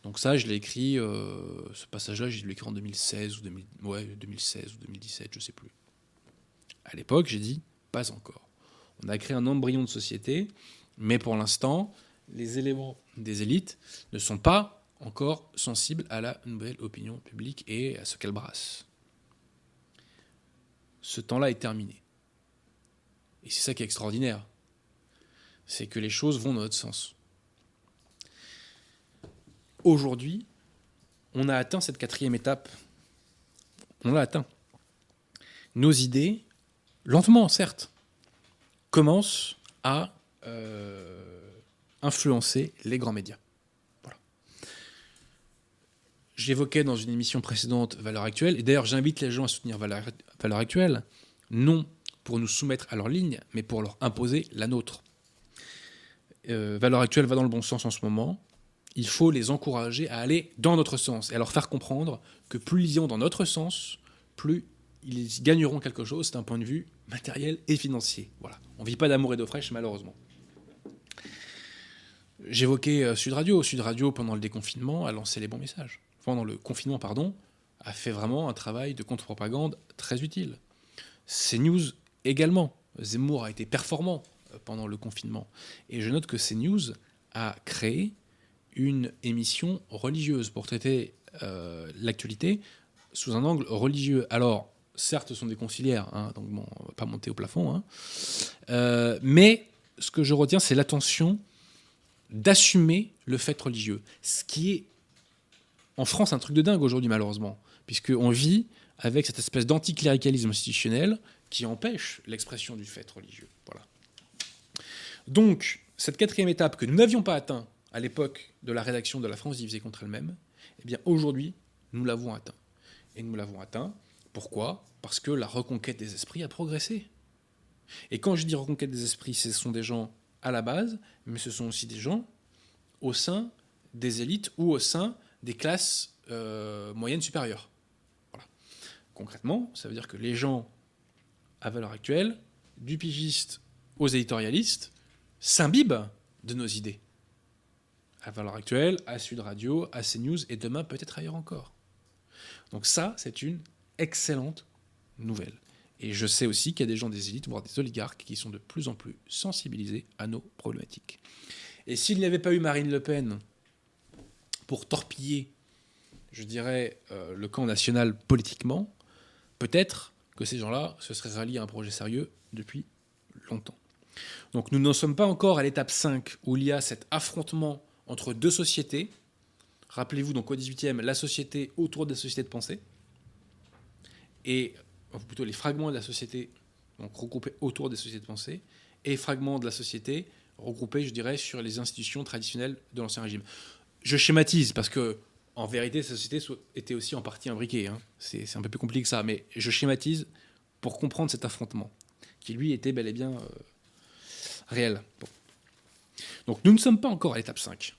Donc ça, je l'ai écrit, euh, ce passage-là, je l'ai écrit en 2016 ou 2016 ou 2017, je sais plus. À l'époque, j'ai dit pas encore. On a créé un embryon de société, mais pour l'instant, les éléments des élites ne sont pas encore sensibles à la nouvelle opinion publique et à ce qu'elle brasse. Ce temps-là est terminé. Et c'est ça qui est extraordinaire. C'est que les choses vont dans notre sens. Aujourd'hui, on a atteint cette quatrième étape. On l'a atteint. Nos idées lentement certes, commence à euh, influencer les grands médias. j'évoquais dans une émission précédente Valeurs Actuelles, et d'ailleurs j'invite les gens à soutenir Valeurs Valeurs Actuelles, non pour nous soumettre à leur ligne, mais pour leur imposer la nôtre. Euh, Valeurs Actuelles va dans le bon sens en ce moment. Il faut les encourager à aller dans notre sens et à leur faire comprendre que plus ils iront dans notre sens, plus ils gagneront quelque chose d'un point de vue matériel et financier. Voilà. On ne vit pas d'amour et d'eau fraîche, malheureusement. J'évoquais euh, Sud Radio. Sud Radio, pendant le déconfinement, a lancé les bons messages. Pendant le confinement, pardon, a fait vraiment un travail de contre-propagande très utile. CNews également. Zemmour a été performant euh, pendant le confinement. Et je note que CNews a créé une émission religieuse pour traiter euh, l'actualité sous un angle religieux. Alors, certes, ce sont des conciliaires, hein, donc va pas monter au plafond, hein. Euh, mais ce que je retiens, c'est l'attention d'assumer le fait religieux. Ce qui est, en France, un truc de dingue aujourd'hui, malheureusement, puisqu'on vit avec cette espèce d'anticléricalisme institutionnel qui empêche l'expression du fait religieux. Voilà. Donc, cette quatrième étape que nous n'avions pas atteint à l'époque de la rédaction de La France divisée contre elle-même, eh bien aujourd'hui, nous l'avons atteint. Et nous l'avons atteint. Pourquoi? Parce que la reconquête des esprits a progressé. Et quand je dis reconquête des esprits, ce sont des gens à la base, mais ce sont aussi des gens au sein des élites ou au sein des classes euh, moyennes supérieures. Concrètement, ça veut dire que les gens, à valeur actuelle, du pigiste aux éditorialistes, s'imbibent de nos idées. À valeur actuelle, à Sud Radio, à CNews, et demain peut-être ailleurs encore. Donc ça, c'est une excellente nouvelle. Et je sais aussi qu'il y a des gens des élites, voire des oligarques, qui sont de plus en plus sensibilisés à nos problématiques. Et s'il n'y avait pas eu Marine Le Pen pour torpiller, je dirais, euh, le camp national politiquement, peut-être que ces gens-là se seraient ralliés à un projet sérieux depuis longtemps. Donc nous n'en sommes pas encore à l'étape 5 où il y a cet affrontement entre deux sociétés. Rappelez-vous donc au 18e, la société autour des sociétés de pensée, et plutôt les fragments de la société donc regroupés autour des sociétés de pensée, et fragments de la société regroupés, je dirais, sur les institutions traditionnelles de l'Ancien Régime. Je schématise parce que, en vérité, ces sociétés étaient aussi en partie imbriquées. Hein. C'est un peu plus compliqué que ça, mais je schématise pour comprendre cet affrontement, qui lui était bel et bien euh, réel. Donc nous ne sommes pas encore à l'étape 5.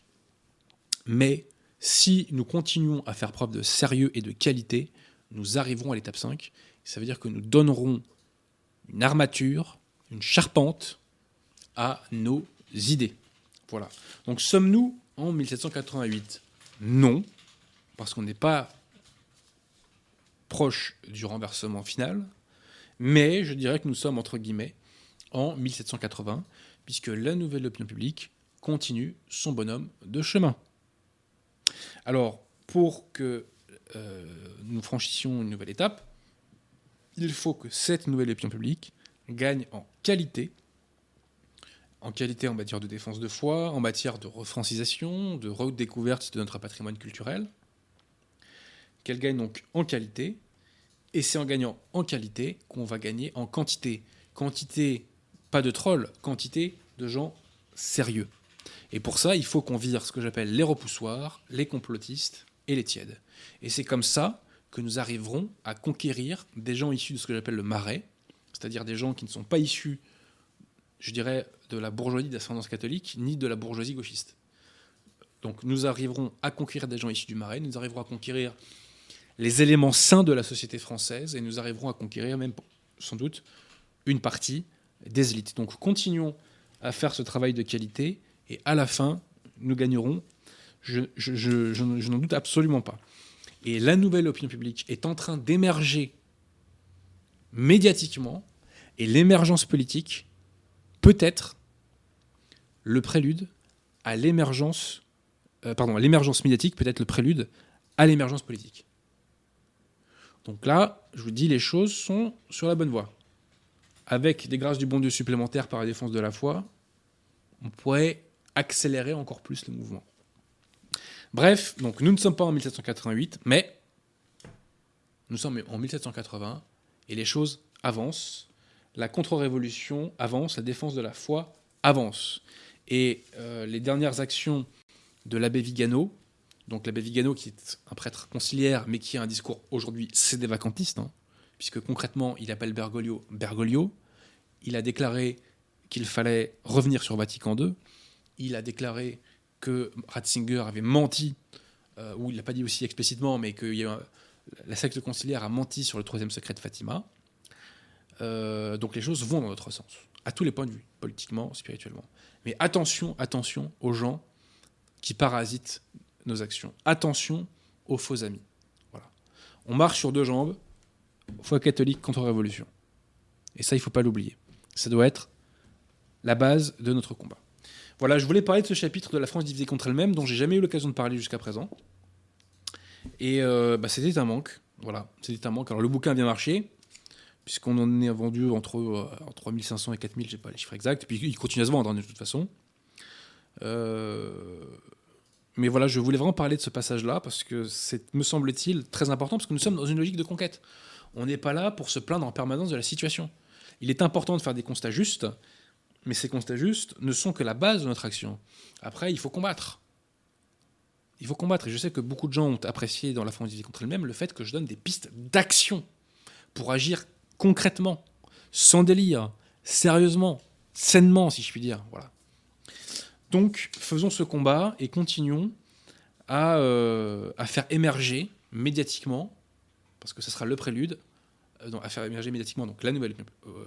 Mais si nous continuons à faire preuve de sérieux et de qualité, nous arriverons à l'étape 5 ça veut dire que nous donnerons une armature, une charpente à nos idées. Voilà. Donc sommes-nous en 1788 Non, parce qu'on n'est pas proche du renversement final, mais je dirais que nous sommes entre guillemets en 1780, puisque la nouvelle opinion publique continue son bonhomme de chemin. Alors, pour que euh, nous franchissions une nouvelle étape, il faut que cette nouvelle opinion publique gagne en qualité, en qualité en matière de défense de foi, en matière de refrancisation, de redécouverte de notre patrimoine culturel, qu'elle gagne donc en qualité, et c'est en gagnant en qualité qu'on va gagner en quantité. Quantité, pas de trolls, quantité de gens sérieux. Et pour ça, il faut qu'on vire ce que j'appelle les repoussoirs, les complotistes et les tièdes. Et c'est comme ça que nous arriverons à conquérir des gens issus de ce que j'appelle le marais, c'est-à-dire des gens qui ne sont pas issus, je dirais, de la bourgeoisie d'ascendance catholique, ni de la bourgeoisie gauchiste. Donc nous arriverons à conquérir des gens issus du marais, nous arriverons à conquérir les éléments sains de la société française, et nous arriverons à conquérir même, sans doute, une partie des élites. Donc continuons à faire ce travail de qualité, et à la fin, nous gagnerons. je, je n'en doute absolument pas. Et la nouvelle opinion publique est en train d'émerger médiatiquement, et l'émergence politique peut être le prélude à l'émergence, euh, l'émergence médiatique peut être le prélude à l'émergence politique. Donc là, je vous dis, les choses sont sur la bonne voie. Avec des grâces du bon Dieu supplémentaires par la défense de la foi, on pourrait accélérer encore plus le mouvement. Bref, donc nous ne sommes pas en 1788, mais nous sommes en 1780 et les choses avancent. La contre-révolution avance, la défense de la foi avance. Et euh, les dernières actions de l'abbé Vigano Donc l'abbé Vigano, qui est un prêtre conciliaire, mais qui a un discours aujourd'hui, vacantistes, hein, puisque concrètement, il appelle Bergoglio Bergoglio. Il a déclaré qu'il fallait revenir sur Vatican II. Il a déclaré que Ratzinger avait menti, euh, ou il l'a pas dit aussi explicitement, mais que la secte conciliaire a menti sur le troisième secret de Fatima. Euh, donc les choses vont dans notre sens, à tous les points de vue, politiquement, spirituellement. Mais attention, attention aux gens qui parasitent nos actions. Attention aux faux amis. Voilà. On marche sur deux jambes, foi catholique contre révolution. Et ça, il ne faut pas l'oublier. Ça doit être la base de notre combat. Voilà, je voulais parler de ce chapitre de la France divisée contre elle-même, dont j'ai jamais eu l'occasion de parler jusqu'à présent. Et euh, bah, c'était un manque. Voilà, c'était un manque. Alors le bouquin a bien marché, puisqu'on en est vendu entre, euh, 3500 et 4000, j'ai pas les chiffres exacts. Puis il continue à se vendre hein, de toute façon. Euh, mais voilà, je voulais vraiment parler de ce passage-là parce que c'est, me semble-t-il, très important parce que nous sommes dans une logique de conquête. On n'est pas là pour se plaindre en permanence de la situation. Il est important de faire des constats justes, mais ces constats justes ne sont que la base de notre action. Après, il faut combattre. Il faut combattre. Et je sais que beaucoup de gens ont apprécié dans la France contre elle-même le fait que je donne des pistes d'action pour agir concrètement, sans délire, sérieusement, sainement, si je puis dire. Voilà. Donc, faisons ce combat et continuons à, euh, à faire émerger médiatiquement, parce que ce sera le prélude, euh, à faire émerger médiatiquement donc la nouvelle euh,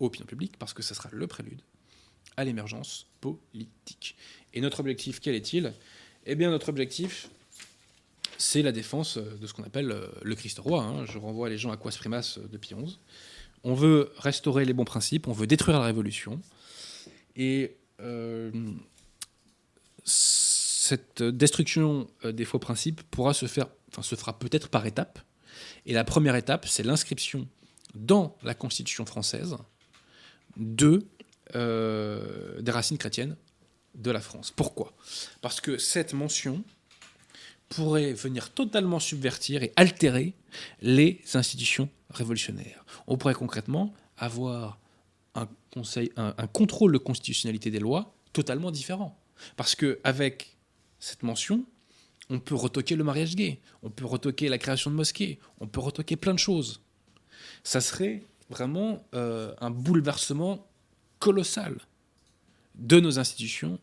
opinion publique, parce que ce sera le prélude à l'émergence politique. Et notre objectif, quel est-il? Eh bien, notre objectif, c'est la défense de ce qu'on appelle euh, le Christ roi. hein. Je renvoie les gens à Quas Primas euh, de Pie. On veut restaurer les bons principes, on veut détruire la révolution. Et euh, cette destruction des faux principes pourra se faire, enfin, se fera peut-être par étapes. Et la première étape, c'est l'inscription dans la Constitution française de, euh, des racines chrétiennes de la France. Pourquoi? Parce que cette mention pourrait venir totalement subvertir et altérer les institutions révolutionnaires. On pourrait concrètement avoir un, un contrôle de constitutionnalité des lois totalement différent. Parce que avec cette mention, on peut retoquer le mariage gay, on peut retoquer la création de mosquées, on peut retoquer plein de choses. Ça serait vraiment euh, un bouleversement colossal de nos institutions,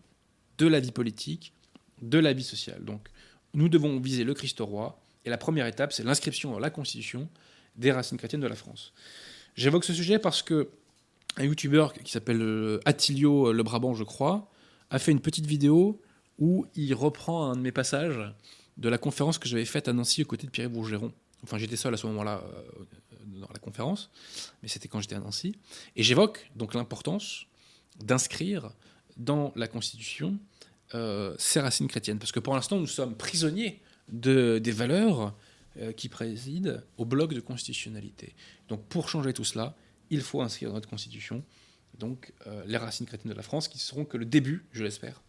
de la vie politique, de la vie sociale. Donc, nous devons viser le Christ roi, et la première étape, c'est l'inscription dans la Constitution des racines chrétiennes de la France. J'évoque ce sujet parce que un youtubeur qui s'appelle euh, Attilio Le Brabant, je crois, a fait une petite vidéo où il reprend un de mes passages de la conférence que j'avais faite à Nancy aux côtés de Pierre Bourgeron. Enfin, j'étais seul à ce moment-là euh, dans la conférence, mais c'était quand j'étais à Nancy. Et j'évoque donc l'importance d'inscrire dans la Constitution euh, ces racines chrétiennes. Parce que pour l'instant, nous sommes prisonniers de, des valeurs euh, qui président au bloc de constitutionnalité. Donc pour changer tout cela, il faut inscrire dans notre Constitution donc, euh, les racines chrétiennes de la France, qui seront que le début, je l'espère,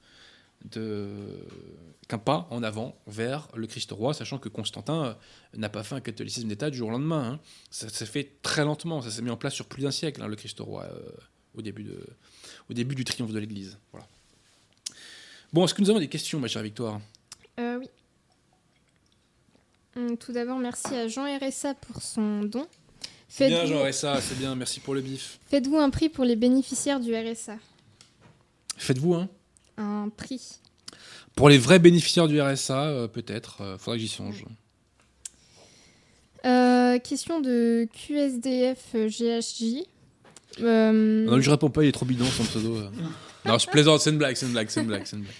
qu'un pas en avant vers le Christ roi, sachant que Constantin euh, n'a pas fait un catholicisme d'État du jour au lendemain. hein. Ça s'est fait très lentement, ça s'est mis en place sur plus d'un siècle, hein, le Christ roi, euh, au, début de, au début du triomphe de l'Église. Voilà. Bon, est-ce que nous avons des questions, ma chère Victoire? Euh, oui. Hum, Tout d'abord, merci à Jean RSA pour son don. C'est bien, Jean RSA, c'est bien, merci pour le bif. faites-vous un prix pour les bénéficiaires du RSA Faites-vous, hein Un prix. Pour les vrais bénéficiaires du RSA, euh, peut-être, euh, faudra que j'y songe. Euh, question de QSDF GHJ. Euh, Non, je réponds pas, il est trop bidon son pseudo. Non, je plaisante, c'est une blague, c'est une blague, c'est une blague, une blague.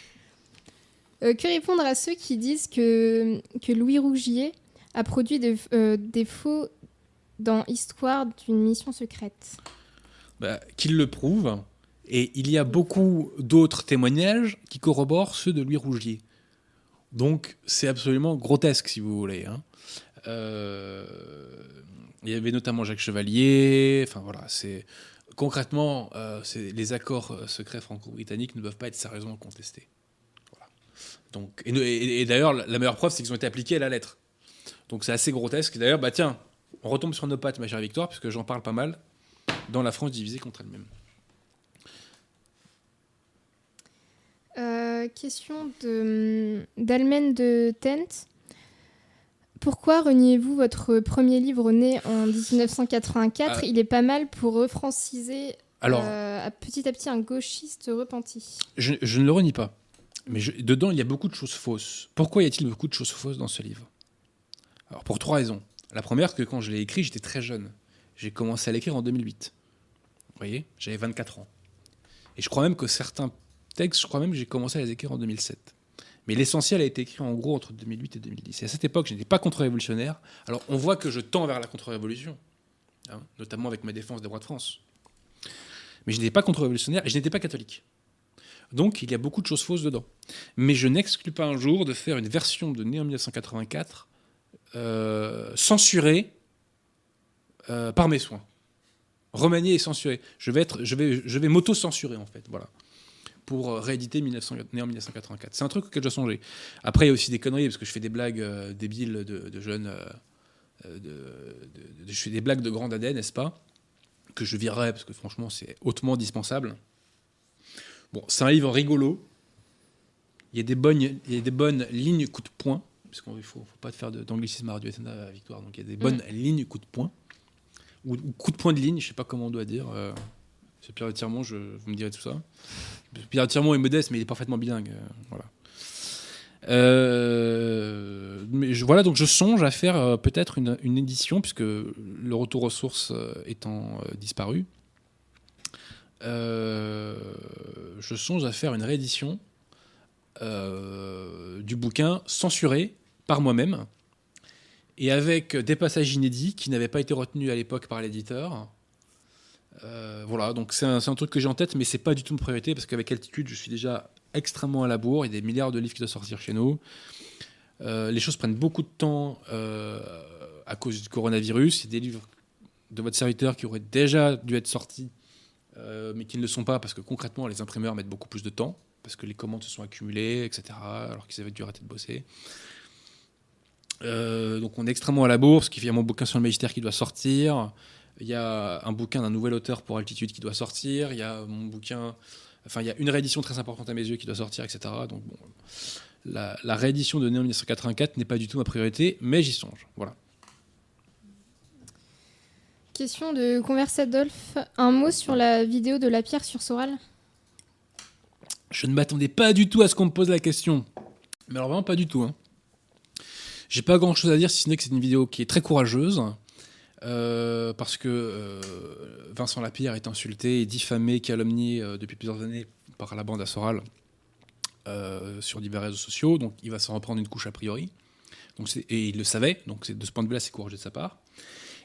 euh, que répondre à ceux qui disent que, que Louis Rougier a produit des, des faux dans Histoire d'une mission secrète? Bah, qu'il le prouve. Et il y a beaucoup d'autres témoignages qui corroborent ceux de Louis Rougier. Donc c'est absolument grotesque, si vous voulez. hein. Euh, il y avait notamment Jacques Chevalier. Enfin voilà, c'est concrètement, euh, les accords euh, secrets franco-britanniques ne peuvent pas être sérieusement contestés. Donc, et, d'ailleurs, la la meilleure preuve, c'est qu'ils ont été appliqués à la lettre. Donc c'est assez grotesque. D'ailleurs, bah tiens, on retombe sur nos pattes, ma chère Victoire, puisque j'en parle pas mal dans la France divisée contre elle-même. Euh, Euh, question de d'Almen de Tent. Pourquoi reniez-vous votre premier livre né en 1984 Ah. Il est pas mal pour refranciser Alors, euh, petit à petit un gauchiste repenti. je, je ne le renie pas. Mais je- dedans, il y a beaucoup de choses fausses. Pourquoi y a-t-il beaucoup de choses fausses dans ce livre? Alors, pour trois raisons. La première, c'est que quand je l'ai écrit, j'étais très jeune. J'ai commencé à l'écrire en 2008. Vous voyez? J'avais 24 ans. Et je crois même que certains je crois même que j'ai commencé à les écrire en 2007. Mais l'essentiel a été écrit en gros entre 2008 et 2010. Et à cette époque, je n'étais pas contre-révolutionnaire. Alors, on voit que je tends vers la contre-révolution, hein, notamment avec ma défense des droits de France. Mais je n'étais pas contre-révolutionnaire et je n'étais pas catholique. Donc, il y a beaucoup de choses fausses dedans. Mais je n'exclus pas un jour de faire une version de Né en 1984 euh, censurée euh, par mes soins. Remaniée et censurée. Je vais, vais, je vais m'auto-censurer, en fait. Voilà. Pour euh, rééditer 1900 Né en 1984. C'est un truc auquel je dois songer. Après, il y a aussi des conneries, parce que je fais des blagues euh, débiles de, de jeunes. euh, de, de- de- je fais des blagues de grande adèle, n'est-ce pas Que je virerai, parce que franchement, c'est hautement dispensable. Bon, c'est un livre rigolo. Il y a des bonnes, il y a des bonnes lignes coup de poing, parce qu'il ne faut, faut pas faire d'anglicisme à Radio Victoire. Donc il y a des bonnes lignes coup de poing, ou, ou coup de poing de ligne, je sais pas comment on doit dire. Euh, Pierre Tiremont, je, vous me direz tout ça. Pierre Tiremont est modeste, mais il est parfaitement bilingue. euh, voilà. Euh, mais je- voilà, donc je songe à faire euh, peut-être une, édition, puisque le retour aux sources étant disparu. Je songe à faire une réédition du bouquin censuré par moi-même et avec des passages inédits qui n'avaient pas été retenus à l'époque par l'éditeur. Euh, voilà, donc c'est un, truc que j'ai en tête, mais c'est pas du tout une priorité parce qu'avec altitude, je suis déjà extrêmement à la bourre. Il y a des milliards de livres qui doivent sortir chez nous. Euh, les choses prennent beaucoup de temps euh, à cause du coronavirus. Il y a des livres de votre serviteur qui auraient déjà dû être sortis, mais qui ne le sont pas parce que concrètement, les imprimeurs mettent beaucoup plus de temps parce que les commandes se sont accumulées, etc., alors qu'ils avaient dû arrêter de bosser. Donc on est extrêmement à la bourse, qu'il y mon bouquin sur le magistère qui doit sortir. Il y a un bouquin d'un nouvel auteur pour Altitude qui doit sortir. Il y a mon bouquin. Enfin, il y a une réédition très importante à mes yeux qui doit sortir, etc. Donc, bon, la, la réédition de Néo 1984 n'est pas du tout ma priorité, mais j'y songe. Voilà. Question de Conversadolphe. Un mot sur la vidéo de la pierre sur Soral? Je ne m'attendais pas du tout à ce qu'on me pose la question. Mais alors, vraiment pas du tout. Hein. J'ai pas grand chose à dire si ce n'est que c'est une vidéo qui est très courageuse. Euh, parce que euh, Vincent Lapierre est insulté et diffamé, calomnié euh, depuis plusieurs années par la bande à Soral euh, sur divers réseaux sociaux. Donc il va s'en reprendre une couche a priori. Donc et il le savait. Donc de ce point de vue-là, c'est courageux de sa part.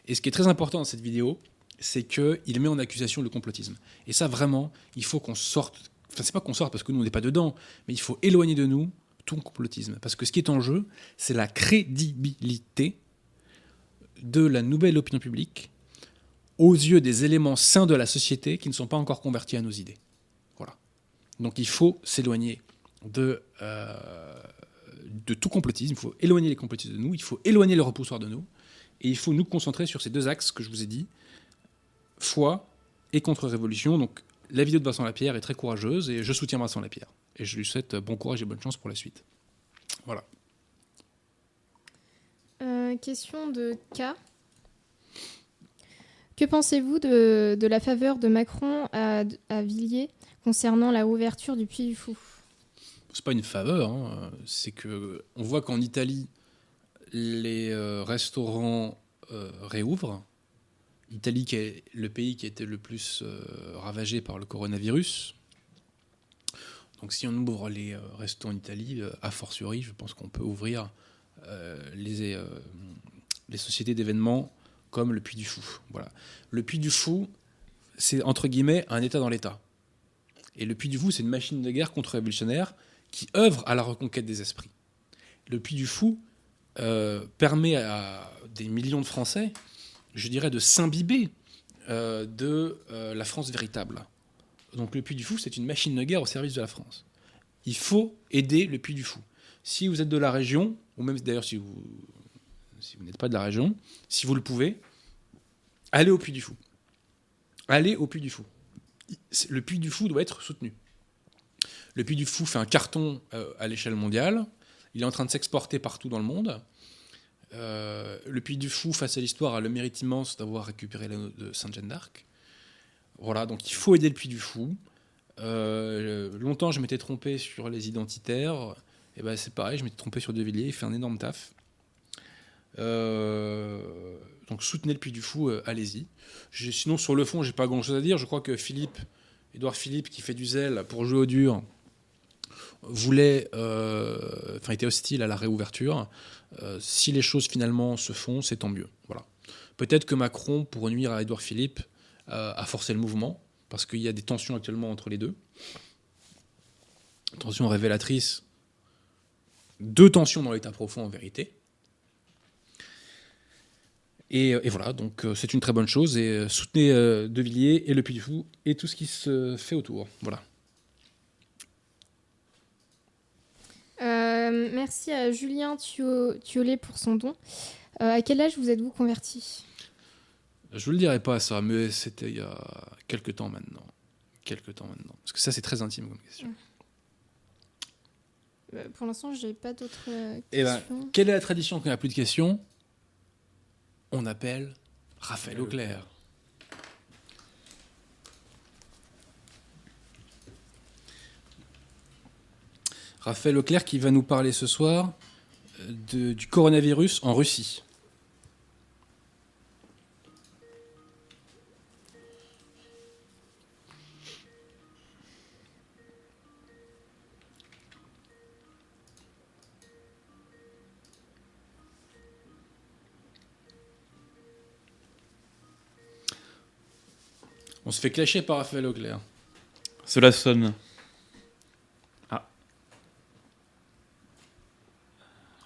Et ce qui est très important dans cette vidéo, c'est qu'il met en accusation le complotisme. Et ça, vraiment, il faut qu'on sorte. Enfin, c'est pas qu'on sorte parce que nous, on n'est pas dedans, mais il faut éloigner de nous tout complotisme. Parce que ce qui est en jeu, c'est la crédibilité de la nouvelle opinion publique aux yeux des éléments sains de la société qui ne sont pas encore convertis à nos idées. Voilà. Donc il faut s'éloigner de, euh, de tout complotisme, il faut éloigner les complotistes de nous, il faut éloigner le repoussoir de nous, et il faut nous concentrer sur ces deux axes que je vous ai dit, foi et contre-révolution. Donc la vidéo de Vincent Lapierre est très courageuse, et je soutiens Vincent Lapierre. Et je lui souhaite bon courage et bonne chance pour la suite. Voilà. Euh, Question de K. Que pensez-vous de, de la faveur de Macron à, à Villiers concernant la ouverture du Puy du Fou? C'est pas une faveur, hein. c'est que on voit qu'en Italie, les euh, restaurants euh, réouvrent. Italie qui est le pays qui a été le plus ravagé par le coronavirus. Donc si on ouvre les restos en Italie, a fortiori, je pense qu'on peut ouvrir les, euh, les sociétés d'événements comme le Puy du Fou. Voilà. Le Puy du Fou, c'est entre guillemets un État dans l'État. Et le Puy du Fou, c'est une machine de guerre contre-révolutionnaire qui œuvre à la reconquête des esprits. Le Puy du Fou euh, permet à des millions de Français, je dirais, de s'imbiber euh, de euh, la France véritable. Donc le Puy du Fou, c'est une machine de guerre au service de la France. Il faut aider le Puy du Fou. Si vous êtes de la région, ou même d'ailleurs si vous, si vous n'êtes pas de la région, si vous le pouvez, allez au Puy du Fou. Allez au Puy du Fou. Le Puy du Fou doit être soutenu. Le Puy du Fou fait un carton à l'échelle mondiale. Il est en train de s'exporter partout dans le monde. le Puy du Fou, face à l'histoire, a le mérite immense d'avoir récupéré l'anneau de Sainte-Jeanne d'Arc. Voilà, donc il faut aider le Puy du Fou. longtemps, je m'étais trompé sur les identitaires. Et ben c'est pareil, je m'étais trompé sur De Villiers. Il fait un énorme taf. donc soutenez le Puy du Fou, allez-y. Sinon, sur le fond, j'ai pas grand-chose à dire. Je crois que Philippe Édouard Philippe, qui fait du zèle pour jouer au dur, voulait, euh, enfin, était hostile à la réouverture. Euh, si les choses finalement se font, c'est tant mieux. Voilà. Peut-être que Macron, pour nuire à Édouard Philippe, euh, a forcé le mouvement, parce qu'il y a des tensions actuellement entre les deux. Tensions révélatrices. Deux tensions dans l'état profond en vérité. Et, voilà, donc euh, c'est une très bonne chose. Et euh, soutenez euh, De Villiers et le Puy du Fou et tout ce qui se fait autour. Voilà. merci à Julien Thiolet pour son don. à quel âge vous êtes-vous converti? Je ne vous le dirai pas ça, mais c'était il y a quelques temps maintenant. Quelques temps maintenant. Parce que ça, c'est très intime comme question. Pour l'instant, je n'ai pas d'autres questions. Eh ben, quelle est la tradition quand il n'y a plus de questions? On appelle Raphaël Auclair. Raphaël Auclair qui va nous parler ce soir euh, du coronavirus en Russie. On se fait clasher par Raphaël Auclair. Cela sonne. Ah.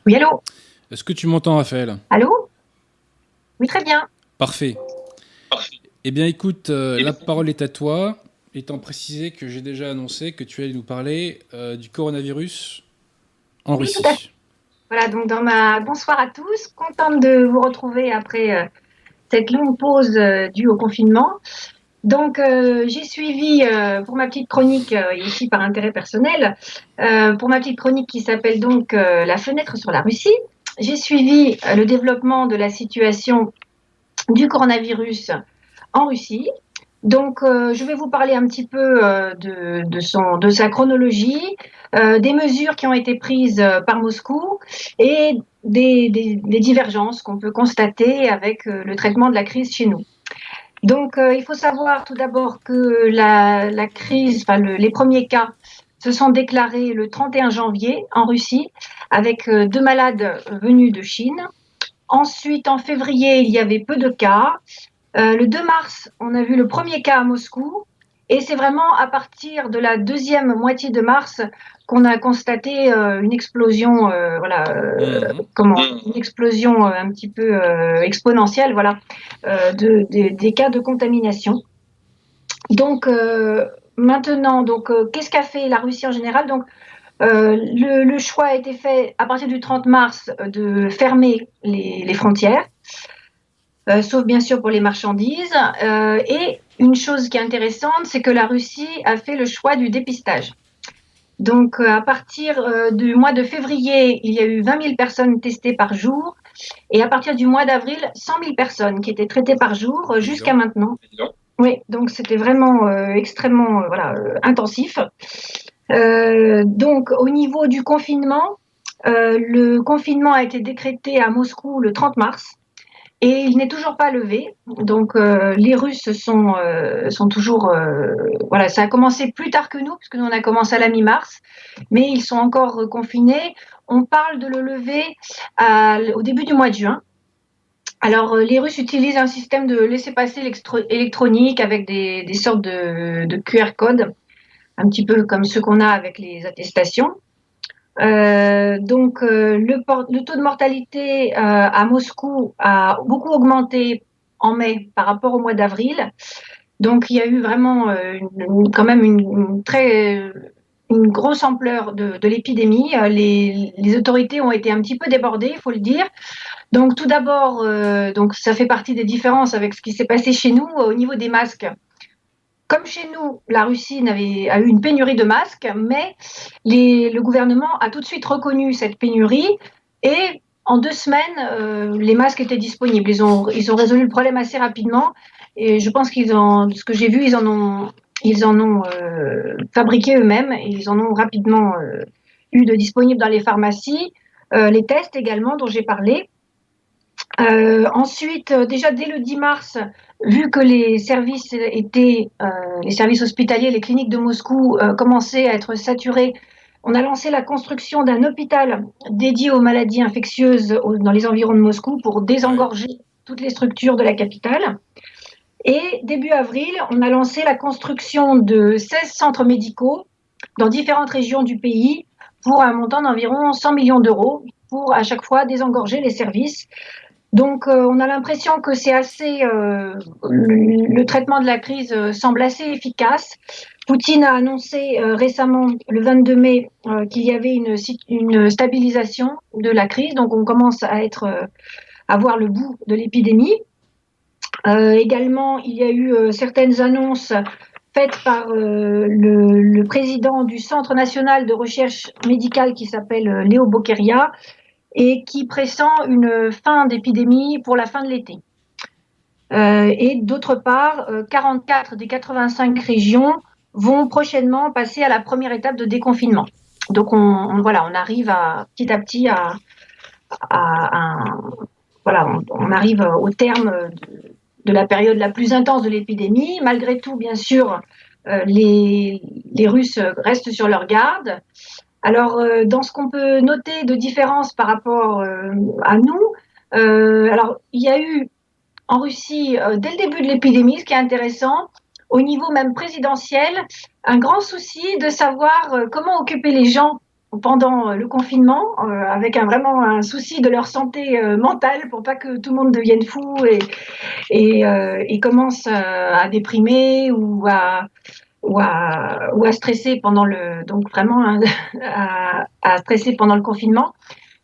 Oui, allô? Est-ce que tu m'entends, Raphaël? Allô? Oui, très bien. Parfait. Eh bien, écoute, euh, la parole est à toi, étant précisé que j'ai déjà annoncé que tu allais nous parler euh, du coronavirus en Russie. Voilà, donc dans ma bonsoir à tous, contente de vous retrouver après euh, cette longue pause due au confinement. Donc, euh, j'ai suivi euh, pour ma petite chronique, euh, ici par intérêt personnel, pour ma petite chronique qui s'appelle donc La fenêtre sur la Russie, j'ai suivi le développement de la situation du coronavirus en Russie. Donc, je vais vous parler un petit peu de, son, de sa chronologie, des mesures qui ont été prises par Moscou et des, des divergences qu'on peut constater avec le traitement de la crise chez nous. Donc, euh, il faut savoir tout d'abord que la, crise, les premiers cas se sont déclarés le 31 janvier en Russie avec euh, deux malades venus de Chine. Ensuite, en février, il y avait peu de cas. Euh, le 2 mars, on a vu le premier cas à Moscou. Et c'est vraiment à partir de la deuxième moitié de mars qu'on a constaté euh, une explosion, euh, voilà, euh, mmh. comment, mmh. une explosion un petit peu exponentielle, voilà, de, des cas de contamination. Donc maintenant, donc qu'est-ce qu'a fait la Russie en général? Donc le, le, choix a été fait à partir du 30 mars de fermer les, les frontières. Sauf bien sûr pour les marchandises. et une chose qui est intéressante, c'est que la Russie a fait le choix du dépistage. Donc, euh, à partir euh, du mois de février, il y a eu 20 000 personnes testées par jour. Et à partir du mois d'avril, 100 000 personnes qui étaient traitées par jour euh, jusqu'à maintenant. Oui, donc c'était vraiment extrêmement voilà, intensif. donc, au niveau du confinement, le confinement a été décrété à Moscou le 30 mars. Et il n'est toujours pas levé. Donc euh, les Russes sont, euh, sont toujours... Euh, voilà, ça a commencé plus tard que nous, puisque nous on a commencé à la mi-mars, mais ils sont encore confinés. On parle de le lever au début du mois de juin. Alors les Russes utilisent un système de laisser-passer électronique avec des, des sortes de, de QR codes, un petit peu comme ceux qu'on a avec les attestations. Euh, donc euh, le, le, taux de mortalité euh, à Moscou a beaucoup augmenté en mai par rapport au mois d'avril. Donc il y a eu vraiment une, quand même une, très une grosse ampleur de, de l'épidémie. Les, les, autorités ont été un petit peu débordées, il faut le dire. Donc tout d'abord, donc ça fait partie des différences avec ce qui s'est passé chez nous au niveau des masques. Comme chez nous, la Russie a eu une pénurie de masques, mais le gouvernement a tout de suite reconnu cette pénurie et en deux semaines, euh, les masques étaient disponibles. Ils ont, résolu le problème assez rapidement et je pense qu'ils ont, ce que j'ai vu, ils en ont, euh, fabriqué eux-mêmes et ils en ont rapidement euh, eu de disponibles dans les pharmacies. Les tests également dont j'ai parlé. Ensuite, déjà dès le 10 mars, vu que les services étaient, euh, les services hospitaliers, les cliniques de Moscou euh, commençaient à être saturés, on a lancé la construction d'un hôpital dédié aux maladies infectieuses dans les environs de Moscou pour désengorger toutes les structures de la capitale. Et début avril, on a lancé la construction de 16 centres médicaux dans différentes régions du pays pour un montant d'environ 100 millions d'euros pour à chaque fois désengorger les services. Donc, euh, on a l'impression que c'est assez. Euh, le, traitement de la crise euh, semble assez efficace. Poutine a annoncé récemment, le 22 mai, qu'il y avait une, stabilisation de la crise. Donc, on commence à être, à voir le bout de l'épidémie. également, il y a eu certaines annonces faites par le, président du Centre national de recherche médicale qui s'appelle Léo Bokeria, et qui pressent une fin d'épidémie pour la fin de l'été. Euh, et d'autre part, euh, 44 des 85 régions vont prochainement passer à la première étape de déconfinement. Donc on, voilà, on arrive petit à petit à, voilà, on, arrive au terme de, de, la période la plus intense de l'épidémie. Malgré tout, bien sûr, euh, les, les Russes restent sur leur garde. Alors, euh, dans ce qu'on peut noter de différence par rapport euh, à nous, euh, alors il y a eu en Russie, dès le début de l'épidémie, ce qui est intéressant, au niveau même présidentiel, un grand souci de savoir comment occuper les gens pendant le confinement, avec un, vraiment un souci de leur santé mentale pour pas que tout le monde devienne fou et commence à déprimer ou à ou à, stresser pendant le donc vraiment à, à stresser pendant le confinement.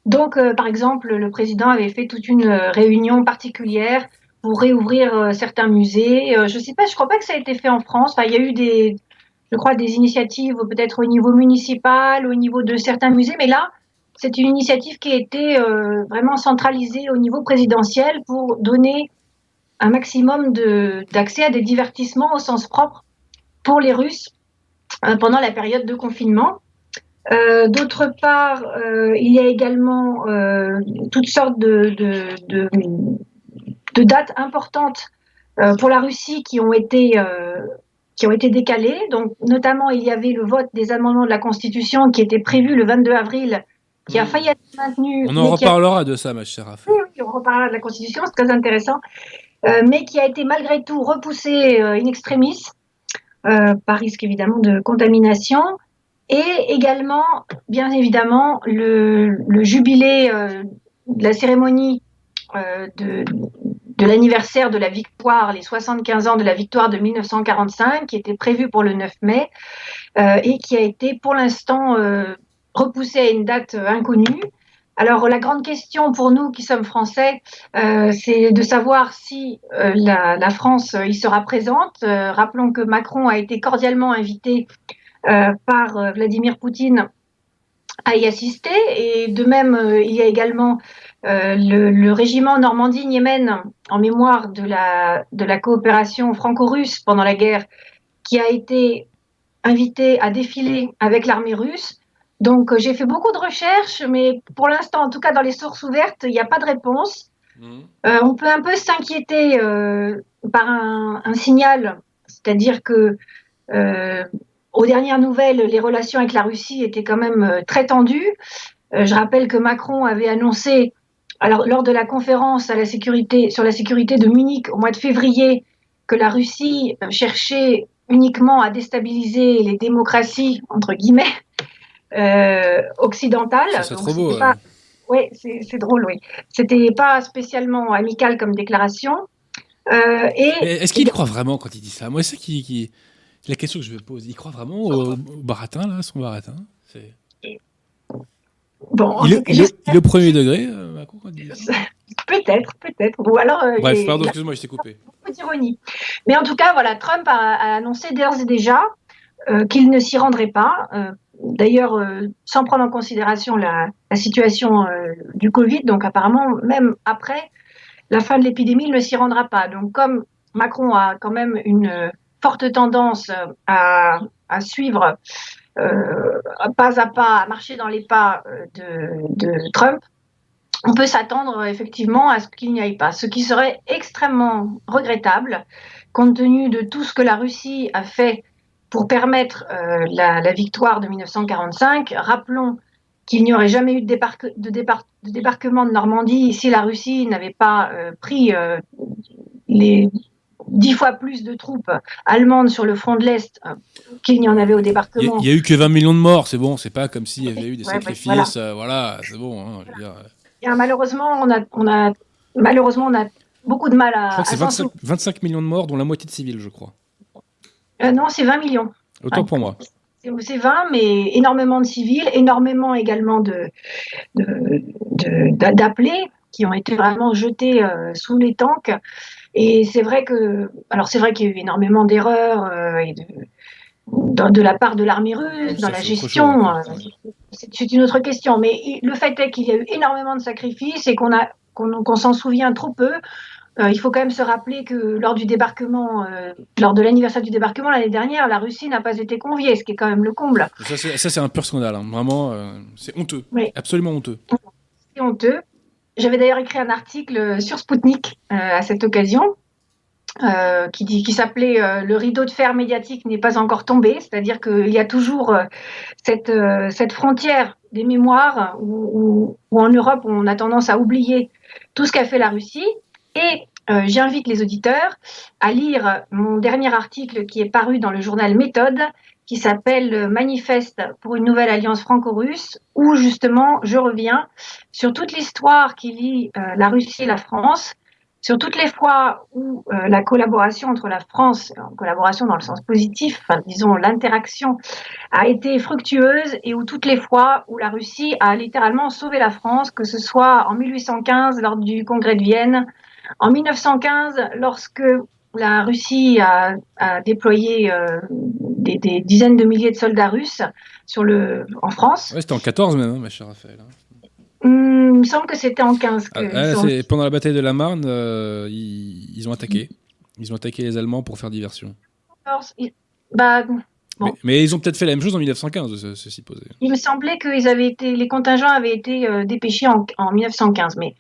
Donc, euh, par exemple, le président avait fait toute une réunion particulière pour réouvrir euh, certains musées. Euh, je sais pas, je crois pas que ça a été fait en France. Enfin, il y a eu des, je crois, des initiatives peut-être au niveau municipal, au niveau de certains musées, mais là, c'est une initiative qui a été euh, vraiment centralisée au niveau présidentiel pour donner un maximum d'accès à des divertissements au sens propre pour les Russes euh, pendant la période de confinement. Euh, D'autre part, euh, il y a également euh, toutes sortes de, de, de, de dates importantes pour la Russie qui ont été qui ont été décalées. Donc, notamment, il y avait le vote des amendements de la Constitution qui était prévu le 22 avril, qui a failli être maintenu. On en reparlera a... de ça, ma chère oui, on reparlera de la Constitution, c'est très intéressant, mais qui a été malgré tout repoussé in extremis par risque évidemment de contamination. Et également, bien évidemment, le, jubilé euh, de la cérémonie euh, de, l'anniversaire de la victoire, les 75 ans de la victoire de 1945, qui était prévu pour le 9 mai euh, et qui a été pour l'instant euh, repoussé à une date inconnue. Alors la grande question pour nous qui sommes français, euh, c'est de savoir si euh, la, France euh, y sera présente. Rappelons que Macron a été cordialement invité par Vladimir Poutine à y assister. Et de même, il y a également le, régiment Normandie-Niemen en mémoire de la coopération franco-russe pendant la guerre, qui a été invité à défiler avec l'armée russe. Donc, j'ai fait beaucoup de recherches, mais pour l'instant, en tout cas dans les sources ouvertes, il n'y a pas de réponse. Mmh. Euh, on peut un peu s'inquiéter euh, par un, un signal, c'est-à-dire que euh, aux dernières nouvelles, les relations avec la Russie étaient quand même euh, très tendues. Euh, je rappelle que Macron avait annoncé, alors lors de la conférence à la sécurité, sur la sécurité de Munich au mois de février, que la Russie cherchait uniquement à déstabiliser les démocraties entre guillemets euh, occidentale. C'est trop beau. Pas... Oui, c'est drôle, oui. C'était pas spécialement amical comme déclaration. Euh, Est-ce qu'il et... croit vraiment quand il dit ça? Moi, c'est qui, qui... la question que je me pose. Il croit vraiment au, au baratin, là, son baratin? Bon, il, est, au premier degré, euh, Macron, quand il dit ça? Peut-être, peut-être. Ou alors. Bref, pardon, excuse-moi, je t'ai coupé. Beaucoup d'ironie. Mais en tout cas, voilà, Trump a, annoncé d'ores et déjà qu'il ne s'y rendrait pas. D'ailleurs, sans prendre en considération la, situation du Covid, donc apparemment, même après la fin de l'épidémie, il ne s'y rendra pas. Donc, comme Macron a quand même une forte tendance à, suivre euh, pas à pas, à marcher dans les pas euh, de, Trump, on peut s'attendre effectivement à ce qu'il n'y aille pas, ce qui serait extrêmement regrettable compte tenu de tout ce que la Russie a fait pour permettre euh, la, victoire de 1945. Rappelons qu'il n'y aurait jamais eu de, de, débarquement de Normandie si la Russie n'avait pas pris les dix fois plus de troupes allemandes sur le front de l'Est euh, qu'il n'y en avait au débarquement. Il n'y a, eu que 20 millions de morts, c'est bon, c'est pas comme s'il y avait eu des sacrifices, euh, voilà, c'est bon. Hein, malheureusement, on a, on a, malheureusement, on a beaucoup de mal à. Je crois que c'est 25, millions de morts, dont la moitié de civils, je crois. Euh, non, c'est 20 millions. Autant pour moi. C'est 20, mais énormément de civils, énormément également de, d'appelés qui ont été vraiment jetés sous les tanks. Et c'est vrai que, alors c'est vrai qu'il y a eu énormément d'erreurs euh, et de, de, la part de l'armée russe dans la gestion. Euh, c'est une autre question. Mais le fait est qu'il y a eu énormément de sacrifices et qu'on a qu'on s'en souvient trop peu. Euh, il faut quand même se rappeler que lors du débarquement, lors de l'anniversaire du débarquement l'année dernière, la Russie n'a pas été conviée, ce qui est quand même le comble. Ça, c'est un pur scandale, hein. vraiment, c'est honteux, absolument honteux. C'est honteux. J'avais d'ailleurs écrit un article sur Spoutnik euh, à cette occasion. Euh, qui, dit, qui s'appelait euh, Le rideau de fer médiatique n'est pas encore tombé, c'est-à-dire qu'il y a toujours cette, cette frontière des mémoires où, en Europe on a tendance à oublier tout ce qu'a fait la Russie. Et j'invite les auditeurs à lire mon dernier article qui est paru dans le journal Méthode, qui s'appelle Manifeste pour une nouvelle alliance franco-russe, où justement je reviens sur toute l'histoire qui lie euh, la Russie et la France, sur toutes les fois où euh, la collaboration entre la France, en collaboration dans le sens positif, disons l'interaction, a été fructueuse et où toutes les fois où la Russie a littéralement sauvé la France, que ce soit en 1815 lors du congrès de Vienne, en 1915 lorsque la Russie a, déployé euh, des, dizaines de milliers de soldats russes sur le, en France. Ouais, c'était en 14 même, hein, ma chère Raphaël. Hein. Hmm, il me semble que c'était en 15. Ah, pendant la bataille de la Marne, euh, ils, ont attaqué. Ils ont attaqué les Allemands pour faire diversion. bah, mais, ils ont peut-être fait la même chose en 1915, ceci posé. Il me semblait que avaient été, les contingents avaient été euh, dépêchés en, 1915, mais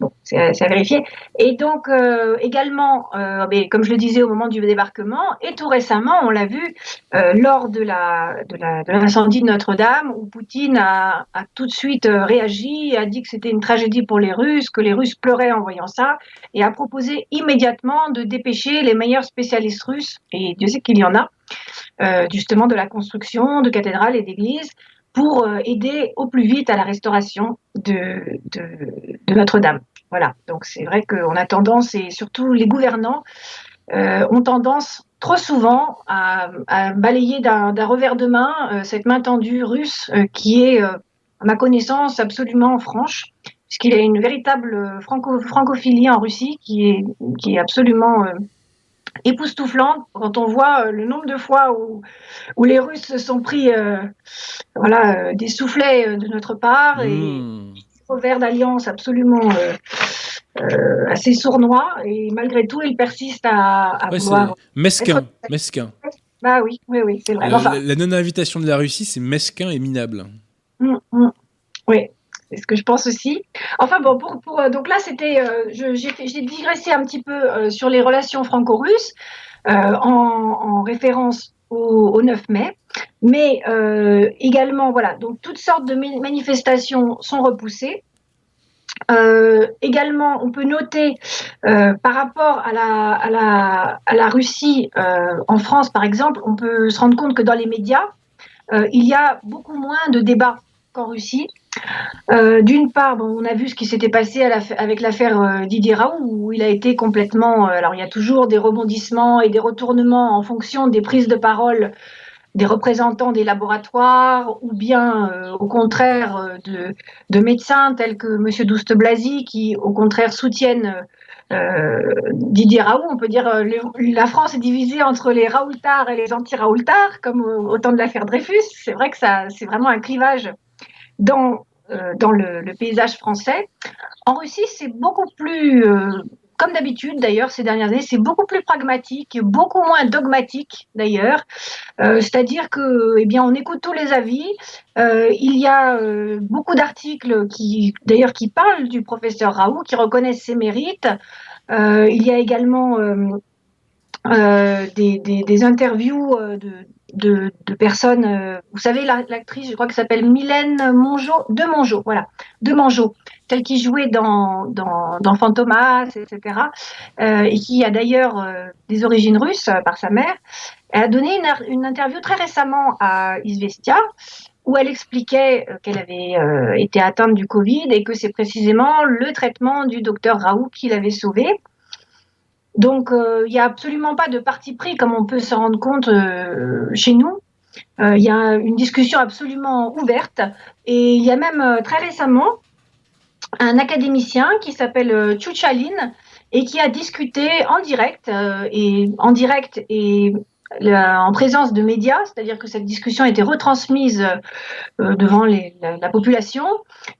bon, c'est à vérifier. Et donc, euh, également, euh, mais comme je le disais au moment du débarquement, et tout récemment, on l'a vu lors de l'incendie de, de Notre-Dame, où Poutine a, a, tout de suite réagi, a dit que c'était une tragédie pour les Russes, que les Russes pleuraient en voyant ça, et a proposé immédiatement de dépêcher les meilleurs spécialistes russes, et Dieu sait qu'il y en a, euh, justement de la construction de cathédrales et d'églises pour euh, aider au plus vite à la restauration de, de, Notre-Dame. Voilà, donc c'est vrai qu'on a tendance, et surtout les gouvernants, euh, ont tendance trop souvent à, balayer d'un revers de main cette main tendue russe qui est, à ma connaissance, absolument franche, puisqu'il y a une véritable franco francophilie en Russie qui est, qui est absolument époustouflante quand on voit euh, le nombre de fois où, où les Russes se sont pris euh, voilà, euh, des soufflets de notre part et mmh. vers d'alliance absolument assez sournois et malgré tout ils persistent à, à mesquin, mesquin. Bah oui, oui, oui, c'est vrai. La, non-invitation de la Russie, c'est mesquin et minable. Mmh, mmh. Oui, c'est ce que je pense aussi. Enfin bon, euh, donc là c'était, euh, j'ai digressé un petit peu euh, sur les relations franco-russes en, référence au, 9 mai, mais également voilà, donc toutes sortes de manifestations sont repoussées. également, on peut noter par rapport à la, à la Russie en France, par exemple, on peut se rendre compte que dans les médias, il y a beaucoup moins de débats qu'en Russie. Euh, d'une part, on a vu ce qui s'était passé avec l'affaire euh, Didier Raoult, où il a été complètement. Euh, alors, il y a toujours des rebondissements et des retournements en fonction des prises de parole des représentants des laboratoires ou bien au contraire de, de, médecins tels que M. Douste-Blazy qui au contraire soutiennent Didier Raoult. On peut dire la France est divisée entre les Raoultards et les anti-Raoultards, comme au, temps de l'affaire Dreyfus. C'est vrai que ça, c'est vraiment un clivage dans le, paysage français. En Russie, c'est beaucoup plus comme d'habitude d'ailleurs ces dernières années, c'est beaucoup plus pragmatique, beaucoup moins dogmatique d'ailleurs. Euh, c'est-à-dire que, eh bien, on écoute tous les avis. Euh, il y a euh, beaucoup d'articles qui, d'ailleurs, qui parlent du professeur Raoult, qui reconnaissent ses mérites. il y a également des, interviews de, de, personnes. vous savez, l'actrice, je crois que s'appelle Mylène Mongeau, de Mongeau, voilà, de Mongeau, tel qui jouait dans, dans, dans Fantomas, etc., euh, et qui a d'ailleurs euh, des origines russes euh, par sa mère, elle a donné une, une interview très récemment à Isvestia, où elle expliquait euh, qu'elle avait été atteinte du Covid et que c'est précisément le traitement du docteur Raoult qui l'avait sauvée. Donc, il n'y a absolument pas de parti pris comme on peut se rendre compte chez nous. Il y a une discussion absolument ouverte et il y a même très récemment un académicien qui s'appelle euh, Chuchalin et qui a discuté en direct euh, et en direct et en présence de médias, c'est-à-dire que cette discussion a été retransmise euh, devant la, population,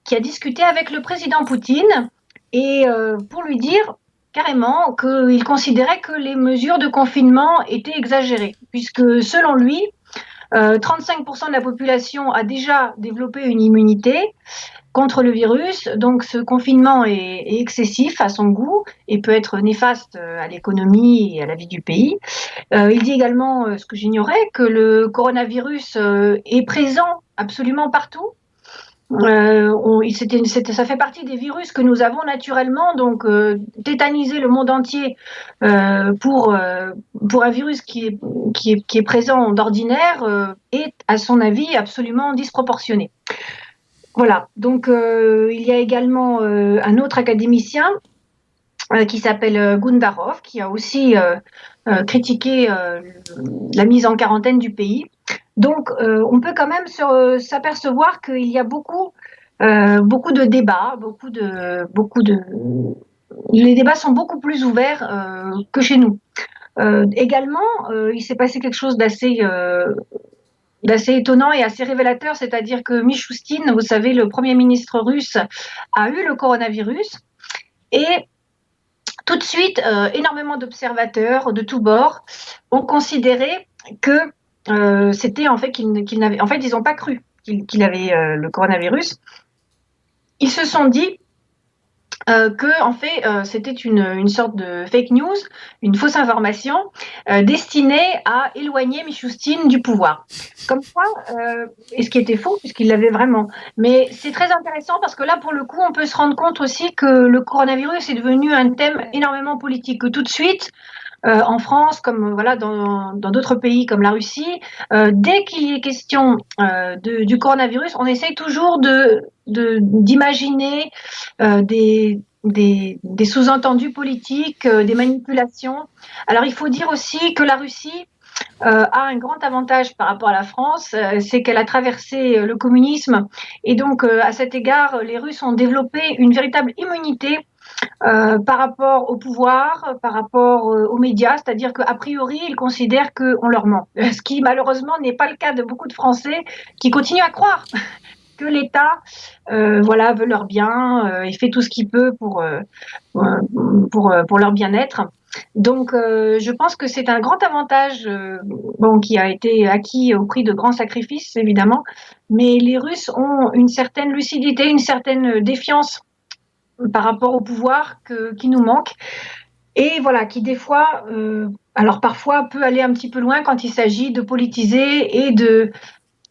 qui a discuté avec le président Poutine et pour lui dire carrément qu'il considérait que les mesures de confinement étaient exagérées, puisque selon lui, 35% de la population a déjà développé une immunité contre le virus. Donc ce confinement est, excessif à son goût et peut être néfaste euh, à l'économie et à la vie du pays. Euh, il dit également, euh, ce que j'ignorais, que le coronavirus est présent absolument partout. On, ça fait partie des virus que nous avons naturellement, donc tétaniser le monde entier pour, pour un virus qui est, qui est, qui est présent d'ordinaire est, à son avis, absolument disproportionné. Voilà, donc euh, il y a également euh, un autre académicien euh, qui s'appelle Gundarov, qui a aussi critiqué la mise en quarantaine du pays. Donc on peut quand même s'apercevoir qu'il y a beaucoup, beaucoup de débats, beaucoup de, beaucoup de... Les débats sont beaucoup plus ouverts que chez nous. également, il s'est passé quelque chose d'assez étonnant et assez révélateur, c'est-à-dire que Michoustine, vous savez, le Premier ministre russe, a eu le coronavirus et tout de suite, euh, énormément d'observateurs de tous bords ont considéré que euh, c'était en fait qu'il n'avait, en fait, ils n'ont pas cru qu'il avait euh, le coronavirus. Ils se sont dit, euh, que en fait c'était une, une, sorte de fake news, une fausse information destinée à éloigner Michoustine du pouvoir. Comme quoi, et ce qui était faux puisqu'il l'avait vraiment. Mais c'est très intéressant parce que là pour le coup on peut se rendre compte aussi que le coronavirus est devenu un thème énormément politique. Que tout de suite euh, en France, comme voilà dans d'autres pays comme la Russie, euh, dès qu'il est question euh, du coronavirus, on essaye toujours d'imaginer des sous-entendus politiques, des manipulations. Alors il faut dire aussi que la Russie a un grand avantage par rapport à la France, c'est qu'elle a traversé le communisme et donc à cet égard, les Russes ont développé une véritable immunité euh, par rapport au pouvoir, par rapport euh, aux médias, c'est-à-dire qu'a priori, ils considèrent qu'on leur ment. Ce qui malheureusement n'est pas le cas de beaucoup de Français qui continuent à croire que l'État euh, voilà, veut leur bien et fait tout ce qu'il peut pour, pour, pour leur bien-être. Donc, je pense que c'est un grand avantage bon, qui a été acquis au prix de grands sacrifices, évidemment, mais les Russes ont une certaine lucidité, une certaine défiance par rapport au pouvoir qui nous manque et voilà, qui des fois, euh, alors parfois peut aller un petit peu loin quand il s'agit de politiser et de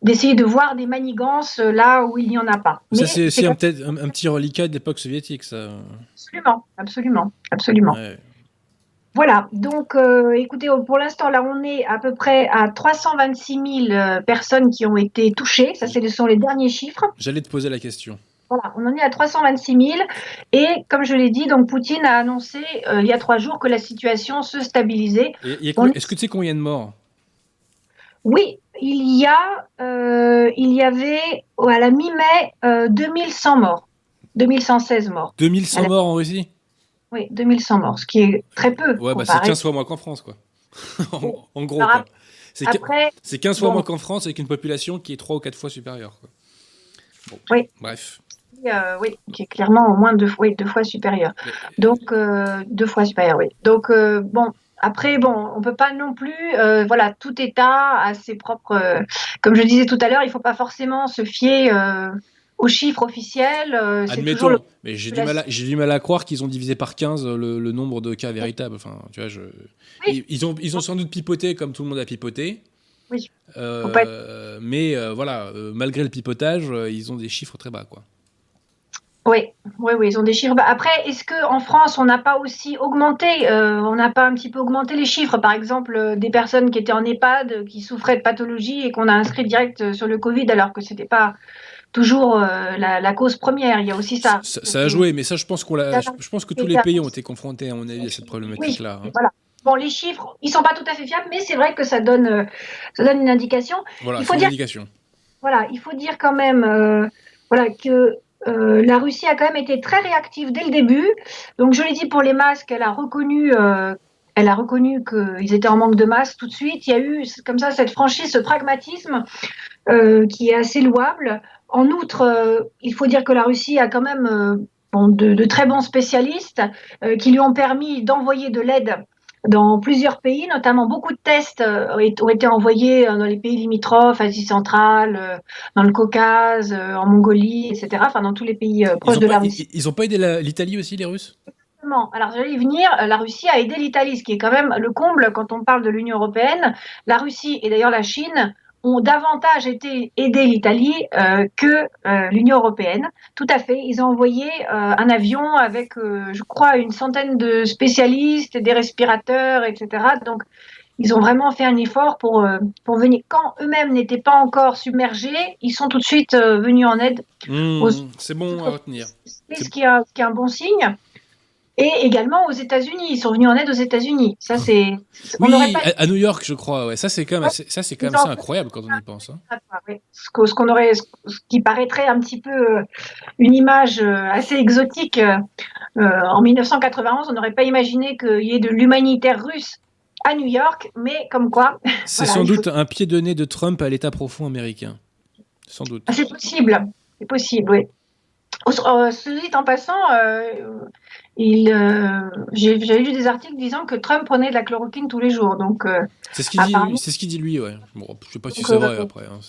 d'essayer de voir des manigances là où il n'y en a pas. Ça, c'est aussi un, peut-être un, petit reliquat de l'époque soviétique, ça. Absolument, absolument, absolument. Voilà, donc euh, écoutez, pour l'instant, là, on est à peu près à 326 000 euh, personnes qui ont été touchées. Ça, ce sont les derniers chiffres. J'allais te poser la question. Voilà, on en est à 326 000. Et comme je l'ai dit, donc Poutine a annoncé euh, il y a trois jours que la situation se stabilisait. Est-ce que tu sais combien de morts? Oui, il y a, euh, il y avait à la mi-mai euh, 2100 morts, 2116 morts. 2100 Alors- morts en Russie? Oui, 2100 morts, ce qui est très peu. Ouais, bah c'est comparé. 15 fois moins qu'en France, quoi. en, en gros. C'est qu- Après, c'est 15 fois bon. moins qu'en France avec une population qui est 3 ou 4 fois supérieure. Quoi. Bon. Oui. Bref. Euh, oui, qui est clairement au moins deux, fois- oui, deux fois supérieur. Donc euh, deux fois supérieur, oui. Donc euh, bon, après bon, on peut pas non plus, euh, voilà, tout État a ses propres. euh, comme je disais tout à l'heure, il faut pas forcément se fier euh, aux chiffres officiels. euh, Admettons. le- Mais j'ai du, mal à- j'ai du mal à croire qu'ils ont divisé par 15 le, le nombre de cas véritables. Enfin, tu vois, je... ils, ils ont, ils ont sans doute pipoté comme tout le monde a pipoté. Oui. Euh, mais euh, voilà, euh, malgré le pipotage, euh, ils ont des chiffres très bas, quoi. Oui, oui, oui, ils ont des chiffres. Bah, Après, est-ce que en France, on n'a pas aussi augmenté, euh, on n'a pas un petit peu augmenté les chiffres, par exemple, euh, des personnes qui étaient en EHPAD, qui souffraient de pathologie et qu'on a inscrit direct euh, sur le Covid, alors que c'était pas toujours euh, la, la cause première. Il y a aussi ça. Ça, ça a joué, mais ça, je pense, qu'on l'a, je, pense que tous les pays ont été confrontés, à mon avis, à cette problématique-là. hein. Voilà. Bon, les chiffres, ils sont pas tout à fait fiables, mais c'est vrai que ça donne, ça donne une indication. Voilà, Il faut une dire- indication. Voilà, il faut dire quand même euh, voilà, que euh, la Russie a quand même été très réactive dès le début. Donc, je l'ai dit pour les masques, elle a reconnu, euh, elle a reconnu qu'ils étaient en manque de masques tout de suite. Il y a eu comme ça cette franchise, ce pragmatisme euh, qui est assez louable. En outre, il faut dire que la Russie a quand même de, très bons spécialistes qui lui ont permis d'envoyer de l'aide dans plusieurs pays, notamment beaucoup de tests euh, ont été envoyés euh, dans les pays limitrophes, Asie centrale, euh, dans le Caucase, en Mongolie, etc. Enfin, dans tous les pays proches de la pas, Russie. ils, ils ont pas aidé la- l'Italie aussi, les Russes? Exactement. Alors, j'allais y venir. La Russie a aidé l'Italie, ce qui est quand même le comble quand on parle de l'Union européenne. La Russie et d'ailleurs la Chine ont davantage été aidé l'Italie euh, que euh, l'Union européenne. Tout à fait. Ils ont envoyé euh, un avion avec, je crois, une centaine de spécialistes, des respirateurs, etc. Donc, ils ont vraiment fait un effort pour, pour venir. Quand eux-mêmes n'étaient pas encore submergés, ils sont tout de suite venus en aide Mmh, Aux- C'est bon à retenir. c'est ce qui est un bon signe. Et également aux États-Unis, ils sont venus en aide aux États-Unis. Ça, c'est. on Oui, pas à, New York, je crois. Ouais. Ça, c'est quand même, assez- ça, c'est quand même Ils ont- assez incroyable quand on y pense. hein. ce qu'on aurait, ce qui paraîtrait un petit peu euh, une image euh, assez exotique. euh, en 1991, on n'aurait pas imaginé qu'il y ait de l'humanitaire russe à New York, mais comme quoi, C'est Voilà, sans faut- doute un pied de nez de Trump à l'état profond américain. Sans doute. Ah, c'est possible. C'est possible, oui. Ceci dit, en passant, euh, euh, j'ai lu des articles disant que Trump prenait de la chloroquine tous les jours. Donc, euh, C'est ce qu'il dit, c'est ce qu'il dit lui, ouais. Bon, je sais pas si c'est euh, vrai après. hein,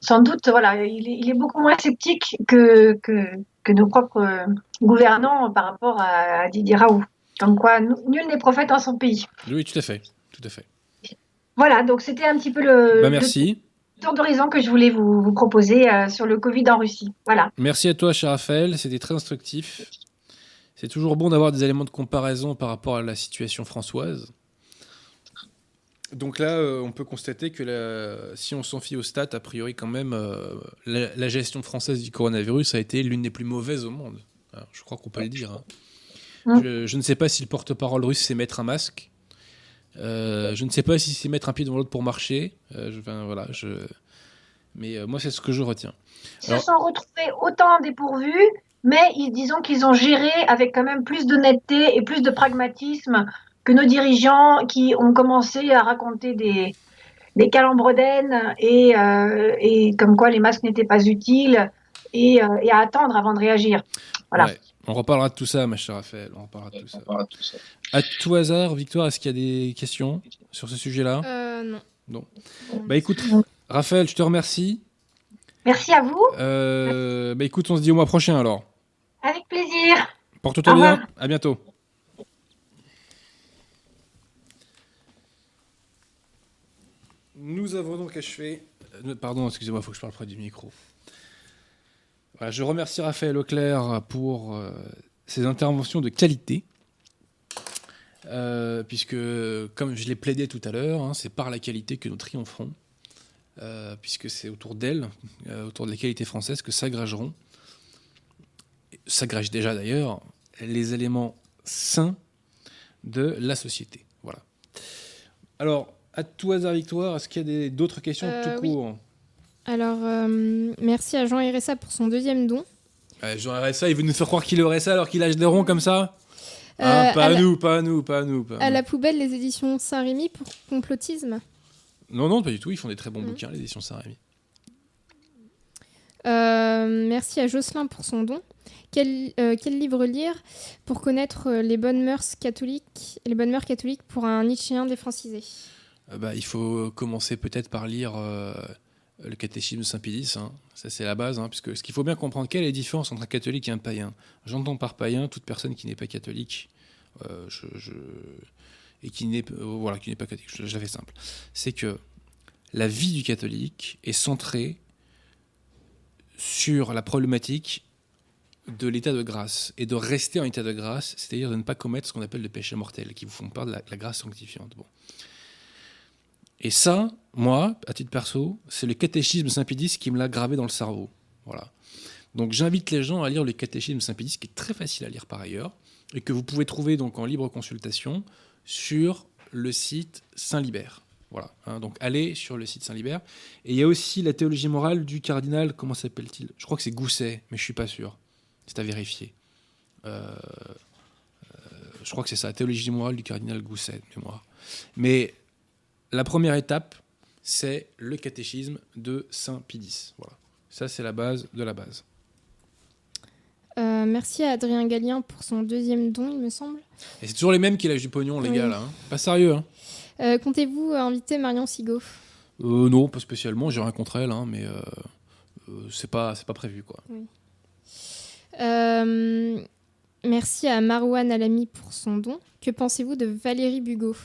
sans doute, voilà, il est, il est beaucoup moins sceptique que, que, que nos propres euh, gouvernants par rapport à, à Didier Raoult. Comme quoi, nu- nul n'est prophète en son pays. Oui, tout à fait, tout à fait. Voilà, donc c'était un petit peu le, bah le merci, tour d'horizon que je voulais vous, vous proposer euh, sur le Covid en Russie. Voilà. merci à toi, cher Raphaël. C'était très instructif. C'est toujours bon d'avoir des éléments de comparaison par rapport à la situation françoise. Donc là, euh, on peut constater que la- si on s'en fie aux stats, a priori quand même, euh, la, la gestion française du coronavirus a été l'une des plus mauvaises au monde. Alors, je crois qu'on peut le dire. hein. Mm. Je, je ne sais pas si le porte-parole russe sait mettre un masque. Euh, je ne sais pas si c'est mettre un pied devant l'autre pour marcher. Euh, je, voilà, je... Mais euh, moi, c'est ce que je retiens. Ils se Alors- sont retrouvés autant dépourvus, mais ils, disons qu'ils ont géré avec quand même plus d'honnêteté et plus de pragmatisme que nos dirigeants qui ont commencé à raconter des, des calembredaines et, euh, et comme quoi les masques n'étaient pas utiles et, euh, et à attendre avant de réagir. Voilà. Ouais. On reparlera de tout ça, ma chère Raphaël. On reparlera de tout ça. À tout hasard, Victoire, est-ce qu'il y a des questions sur ce sujet-là? Euh, non. Non. Non. Bah écoute, Raphaël, je te remercie. Merci à vous, Euh, bah écoute, on se dit au mois prochain alors. Avec plaisir. Porte-toi Au bien. À bientôt. Nous avons donc achevé. euh, Pardon, excusez-moi, il faut que je parle près du micro. Voilà, je remercie Raphaël Leclerc pour euh, ses interventions de qualité. Euh, puisque, comme je l'ai plaidé tout à l'heure, hein, c'est par la qualité que nous triompherons. Euh, puisque c'est autour d'elle, euh, autour de la qualité française, que s'agrégeront, s'agrègent déjà d'ailleurs, les éléments sains de la société. Voilà. Alors, À tout hasard, Victoire, est-ce qu'il y a d'autres questions Euh, tout oui. court Alors, euh, merci à Jean RSA pour son deuxième don. Euh, Jean RSA, il veut nous faire croire qu'il aurait ça alors qu'il lâche des ronds comme ça? Hein, Pas à, à la, nous, pas à nous, pas à nous. pas à la poubelle, les éditions Saint-Rémy pour complotisme? Non, non, pas du tout. Ils font des très bons Mhm. bouquins, l'édition Saint-Rémy. Euh, merci à Jocelyn pour son don. Quel, euh, quel livre lire pour connaître euh, les bonnes mœurs catholiques, les bonnes mœurs catholiques pour un Nietzschéen défrancisé? Euh, bah, il faut commencer peut-être par lire le catéchisme de Saint-Pédis. hein. Ça, c'est la base. hein, puisque ce qu'il faut bien comprendre, quelle est la différence entre un catholique et un païen? J'entends par païen toute personne qui n'est pas catholique et qui n'est voilà, pas catholique. Je, je la simple. C'est que la vie du catholique est centrée sur la problématique de l'état de grâce et de rester en état de grâce, c'est-à-dire de ne pas commettre ce qu'on appelle le péché mortel, qui vous font part de la, grâce sanctifiante. Bon. Et ça, moi, à titre perso, c'est le catéchisme Saint-Pédis qui me l'a gravé dans le cerveau. Voilà. Donc j'invite les gens à lire le catéchisme Saint-Pédis, qui est très facile à lire par ailleurs, et que vous pouvez trouver donc en libre consultation sur le site Saint-Libert. Voilà. hein. donc allez sur le site Saint-Libert. Et il y a aussi la théologie morale du cardinal, comment s'appelle-t-il? Je crois que c'est Gousset, mais je suis pas sûr. C'est à vérifier. Euh, euh, je crois que c'est ça, théologie morale du cardinal Gousset, mémoire. Mais la première étape, c'est le catéchisme de Saint Pidis. Voilà. Ça, c'est la base de la base. Euh, Merci à Adrien Gallien pour son deuxième don, il me semble. Et c'est toujours les mêmes qui lâchent du pognon, les Oui. gars, là. hein. Pas sérieux, hein. Euh, Comptez-vous inviter Marion Sigaud? Euh, non, pas spécialement. J'ai rien contre elle, hein, mais c'est pas, c'est pas prévu, quoi. Euh, Merci à Marouane Alami pour son don. Que pensez-vous de Valérie Bugot?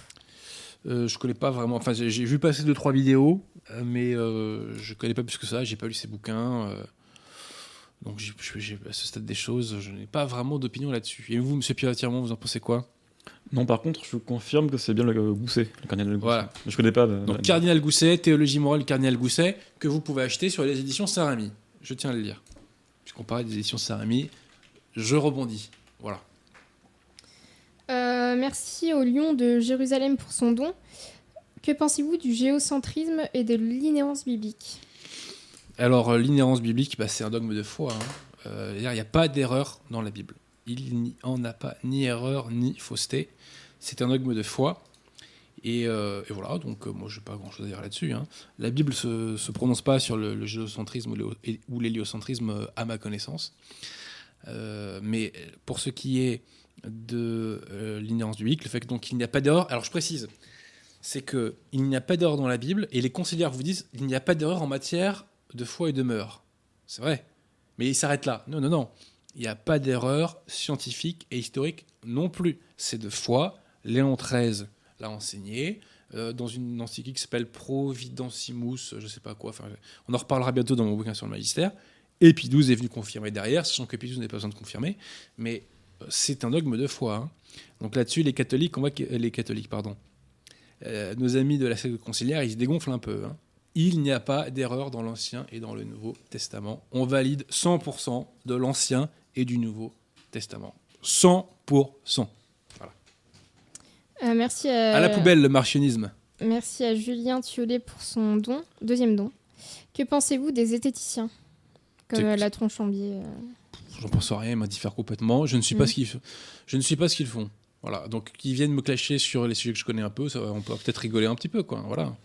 Euh, je connais pas vraiment. Enfin, j'ai vu passer deux trois vidéos, euh, mais euh, je connais pas plus que ça. J'ai pas lu ses bouquins. euh, donc, à ce stade des choses, je n'ai pas vraiment d'opinion là-dessus. Et vous, Monsieur Pierre Tirmont, vous en pensez quoi? Non, par contre, je confirme que c'est bien le Gousset, le cardinal Gousset. Voilà. Je connais pas. Donc, Cardinal Gousset, Théologie morale Cardinal Gousset, que vous pouvez acheter sur les éditions Saint-Rémy. Je tiens à le dire. Puisqu'on parlait des éditions Saint-Rémy, je rebondis. Voilà. Euh, Merci au Lion de Jérusalem pour son don. Que pensez-vous du géocentrisme et de l'inhérence biblique? Alors, euh, l'inhérence biblique, bah, c'est un dogme de foi. hein. Euh, il n'y a pas d'erreur dans la Bible. Il n'y en a pas ni erreur ni fausseté. C'est un dogme de foi. Et, euh, et voilà, donc euh, moi, je n'ai pas grand-chose à dire là-dessus. hein. La Bible ne se, prononce pas sur le, géocentrisme ou, l'héliocentrisme, euh, à ma connaissance. Mais pour ce qui est de euh, l'inhérence biblique, le fait que, donc il n'y a pas d'erreur, alors je précise, c'est que il n'y a pas d'erreur dans la Bible et les conseillers vous disent il n'y a pas d'erreur en matière de foi et de mœurs. C'est vrai, mais il s'arrête là. Non, non, non. Il n'y a pas d'erreur scientifique et historique non plus. C'est de foi. Léon XIII l'a enseigné euh, dans une encyclique qui s'appelle Providentimus, je sais pas quoi. Enfin, on en reparlera bientôt dans mon bouquin sur le magistère. Et Pie XII est venu confirmer derrière, sachant que Pie n'a pas besoin de confirmer. Mais euh, c'est un dogme de foi. hein. Donc là-dessus, les catholiques, que les catholiques, pardon, euh, nos amis de la secte conciliaire, ils se dégonflent un peu. hein. Il n'y a pas d'erreur dans l'Ancien et dans le Nouveau Testament. On valide 100% de l'Ancien et du Nouveau Testament. 100%. Euh, Merci à, À la poubelle, le martionnisme. Merci à Julien Thiolet pour son don, deuxième don. Que pensez-vous des zététiciens? Comme C'est- euh, la tronche en biais. euh. J'en pense rien, ils m'indiffèrent complètement. Je ne suis pas Mm. ce qu'ils je ne suis pas ce qu'ils font. Voilà, donc qu'ils viennent me clasher sur les sujets que je connais un peu, ça, on peut peut-être rigoler un petit peu, quoi. Voilà.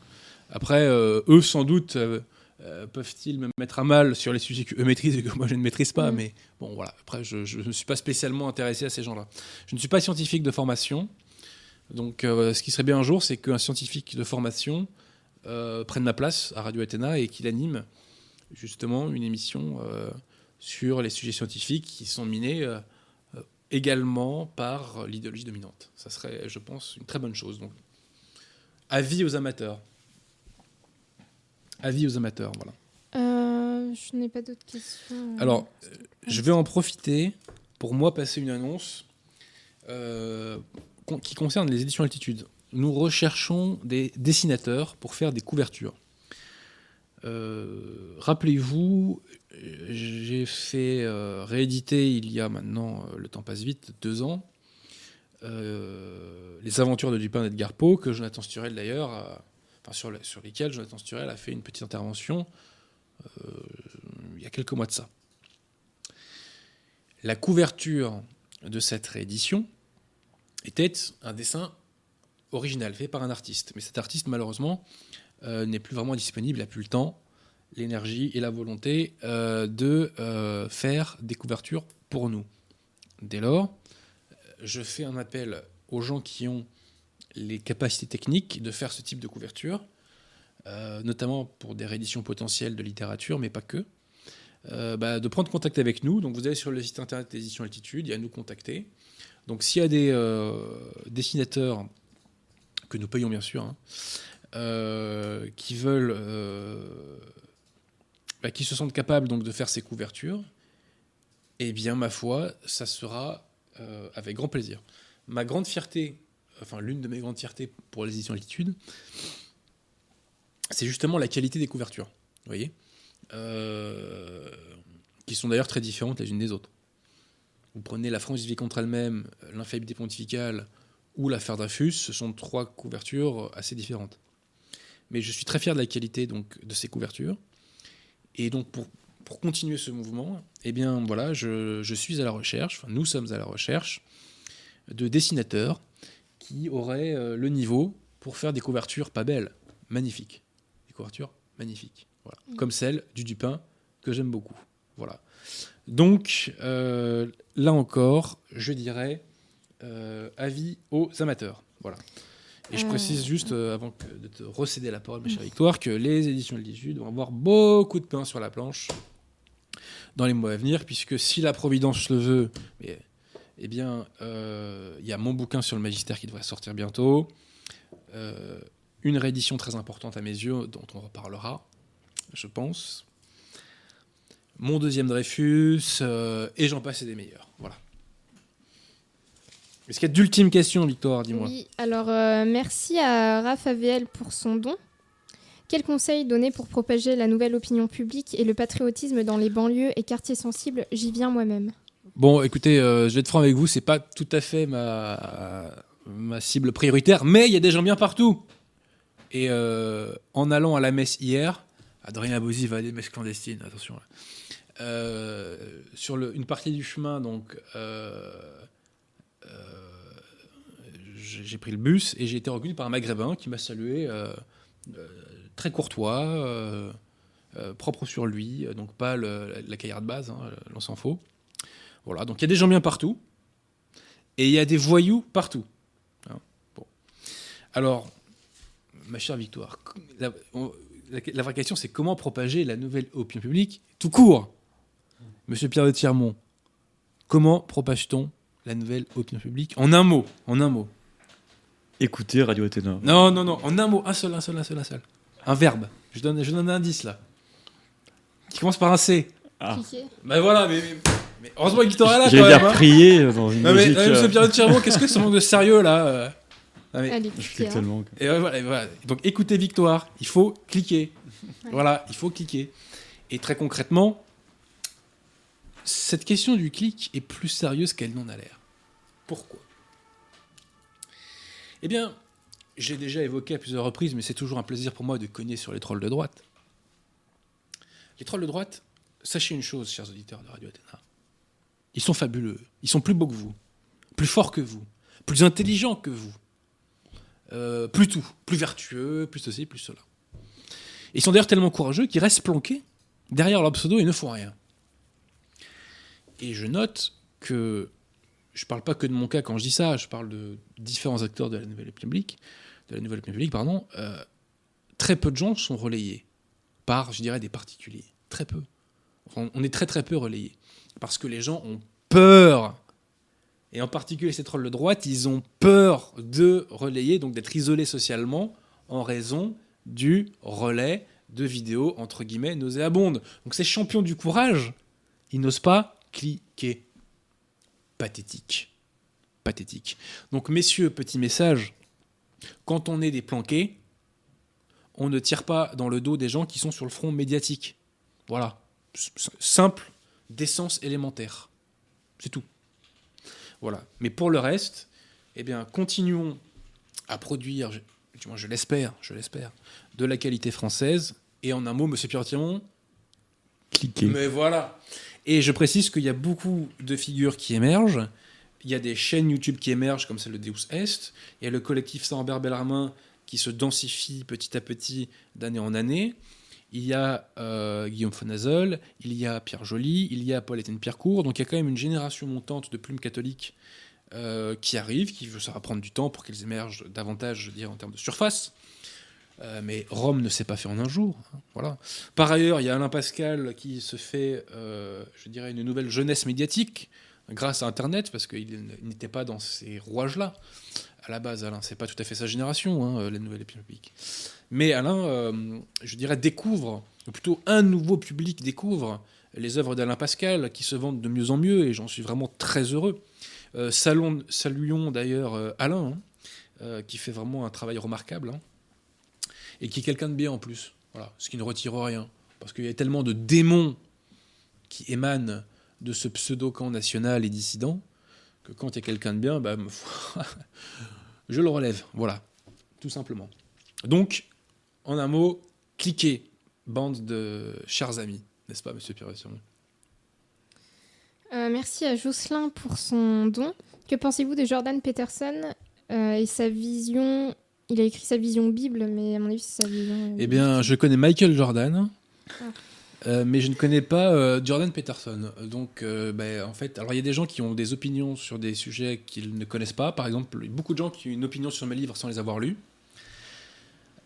Après, euh, eux, sans doute, euh, euh, peuvent-ils me mettre à mal sur les sujets qu'eux maîtrisent et que moi je ne maîtrise pas. Mm. Mais bon, voilà. Après, je ne suis pas spécialement intéressé à ces gens-là. Je ne suis pas scientifique de formation. Donc, euh, ce qui serait bien un jour, c'est qu'un scientifique de formation euh, prenne ma place à Radio Athéna et qu'il anime justement une émission euh, sur les sujets scientifiques qui sont minés également par l'idéologie dominante. Ça serait, je pense, une très bonne chose. Donc, avis aux amateurs. Avis aux amateurs, voilà. Je n'ai pas d'autres questions. Alors, je vais en profiter pour moi passer une annonce qui concerne les éditions Altitude. Nous recherchons des dessinateurs pour faire des couvertures. Euh, Rappelez-vous, j'ai fait euh, rééditer il y a maintenant, euh, le temps passe vite, deux ans, Les aventures de Dupin d'Edgar Poe, que Jonathan Sturel d'ailleurs enfin, sur, sur lesquels Jonathan Sturel a fait une petite intervention il y a quelques mois de ça. La couverture de cette réédition était un dessin original fait par un artiste. Mais cet artiste, malheureusement, euh, n'est plus vraiment disponible, n'a plus le temps, l'énergie et la volonté euh, de euh, faire des couvertures pour nous. Dès lors, je fais un appel aux gens qui ont les capacités techniques de faire ce type de couverture, notamment pour des rééditions potentielles de littérature, mais pas que, bah, de prendre contact avec nous. Donc vous allez sur le site internet d'édition Altitude, il y a nous contacter. Donc s'il y a des euh, dessinateurs que nous payons bien sûr, hein, euh, qui veulent, euh, bah, qui se sentent capables de faire ces couvertures, eh bien ma foi, ça sera avec grand plaisir. Ma grande fierté, enfin l'une de mes grandes fiertés pour les éditions Altitude, c'est justement la qualité des couvertures. Vous voyez Qui sont d'ailleurs très différentes les unes des autres. Vous prenez La France vit contre elle-même, L'infaillibilité pontificale ou L'affaire Dreyfus, ce sont trois couvertures assez différentes. Mais je suis très fier de la qualité donc, de ces couvertures. Et donc pour, pour continuer ce mouvement, eh bien voilà, je, je suis à la recherche, enfin, nous sommes à la recherche de dessinateurs qui auraient euh, le niveau pour faire des couvertures pas belles, magnifiques. Des couvertures magnifiques. Voilà. Mm. Comme celle du Dupin que j'aime beaucoup. Voilà. Donc euh, là encore, je dirais euh, avis aux amateurs. Voilà. Et je Euh, précise juste, euh, avant que de te recéder la parole, ma chère Victoire, que les éditions Altitude vont avoir beaucoup de pain sur la planche dans les mois à venir, puisque si la Providence le veut, eh, eh bien, il y a mon bouquin sur le magistère qui devrait sortir bientôt, une réédition très importante à mes yeux, dont on reparlera, je pense, mon deuxième Dreyfus, euh, et j'en passe et des meilleurs. Voilà. Est-ce qu'il y a d'ultimes questions, Victoire Dis-moi? Oui, alors euh, merci à Raph AVL pour son don. Quel conseil donner pour propager la nouvelle opinion publique et le patriotisme dans les banlieues et quartiers sensibles? J'y viens moi-même. Bon, écoutez, euh, je vais être franc avec vous, c'est pas tout à fait ma, ma cible prioritaire, mais il y a des gens bien partout. Et euh, en allant à la messe hier, Adrien Abosi va à des messes clandestines, attention. là. Euh, sur une partie du chemin, donc, euh, euh, j'ai pris le bus et j'ai été reconnu par un maghrébin qui m'a salué, très courtois, propre sur lui, donc pas la caillard de base, hein, s'en faut. Voilà, donc il y a des gens bien partout et il y a des voyous partout. Hein, bon. Alors, ma chère Victoire, la, la- la vraie question c'est comment propager la nouvelle opinion publique tout court? Monsieur Pierre de Tirmont, comment propage-t-on la nouvelle opinion publique En un mot, en un mot? Écoutez Radio Athéna. Non, non, non, en un mot, un seul, un seul, un seul, un seul. Un verbe. Je donne, je donne un indice là. Qui commence par un C. Ah. Bah voilà, mais, mais, mais heureusement Victor est là quand même. dire hein. prier dans une Non mais, musique. non, mais monsieur euh, Pierre de Tirmont, qu'est-ce que ce manque de sérieux là euh? Non, mais- Je hein. tellement. et ouais, voilà, et voilà. Donc écoutez Victoire, il faut cliquer. Voilà, il faut cliquer. Et très concrètement, cette question du clic est plus sérieuse qu'elle n'en a l'air. Pourquoi? Eh bien, j'ai déjà évoqué à plusieurs reprises, mais c'est toujours un plaisir pour moi de cogner sur les trolls de droite. Les trolls de droite, sachez une chose, chers auditeurs de Radio Athéna. Ils sont fabuleux. Ils sont plus beaux que vous, plus forts que vous, plus intelligents que vous, euh, plus tout, plus vertueux, plus ceci, plus cela. Ils sont d'ailleurs tellement courageux qu'ils restent planqués derrière leur pseudo et ne font rien. Et je note que je parle pas que de mon cas quand je dis ça, je parle de différents acteurs de la nouvelle opinion publique, de la nouvelle opinion publique, pardon. euh, très peu de gens sont relayés par, je dirais, des particuliers. Très peu. On est très très peu relayés parce que les gens ont peur. Et en particulier ces trolls de droite, ils ont peur de relayer, donc d'être isolés socialement en raison du relais de vidéos entre guillemets nauséabondes. Donc ces champions du courage, ils n'osent pas cliquer. Pathétique. Pathétique. Donc messieurs, petit message, quand on est des planqués, on ne tire pas dans le dos des gens qui sont sur le front médiatique. Voilà. Simple, d'essence élémentaire. C'est tout. Voilà. Mais pour le reste, eh bien, continuons à produire du moins je l'espère, je l'espère, de la qualité française. Et en un mot, Monsieur Pierre-Timon, Cliquez. mais voilà. Et je précise qu'il y a beaucoup de figures qui émergent. Il y a des chaînes YouTube qui émergent, comme celle de Deus Est. Il y a le collectif Saint-Robert Bellarmin qui se densifie petit à petit d'année en année. Il y a euh, Guillaume Fonazol, il y a Pierre Joly, il y a Paul-Étienne Pierrecourt. Donc il y a quand même une génération montante de plumes catholiques euh, qui arrivent, qui ça va prendre du temps pour qu'elles émergent davantage, je dirais, en termes de surface. Euh, mais Rome ne s'est pas fait en un jour. hein, voilà. Par ailleurs, il y a Alain Pascal qui se fait, euh, je dirais, une nouvelle jeunesse médiatique grâce à Internet, parce qu'il n'était pas dans ces rouages-là. À la base, Alain, c'est pas tout à fait sa génération, hein, les nouvelles publiques. Mais Alain, euh, je dirais, découvre, ou plutôt un nouveau public découvre les œuvres d'Alain Pascal qui se vendent de mieux en mieux, et j'en suis vraiment très heureux. Euh, saluons d'ailleurs euh, Alain, hein, euh, qui fait vraiment un travail remarquable, et qui est quelqu'un de bien en plus. Voilà, ce qui ne retire rien. Parce qu'il y a tellement de démons qui émanent de ce pseudo-camp national et dissident, que quand il y a quelqu'un de bien, bah, je le relève. Voilà, tout simplement. Donc, en un mot, cliquez, bande de chers amis, n'est-ce pas, monsieur pierre Euh, merci à Jocelyn pour son don. Que pensez-vous de Jordan Peterson euh, et sa vision Il a écrit sa vision Bible, mais à mon avis, c'est sa vision. euh, Eh bien, je connais Michael Jordan, Ah. euh, mais je ne connais pas euh, Jordan Peterson. Donc, euh, ben, en fait, alors il y a des gens qui ont des opinions sur des sujets qu'ils ne connaissent pas. Par exemple, beaucoup de gens qui ont une opinion sur mes livres sans les avoir lus.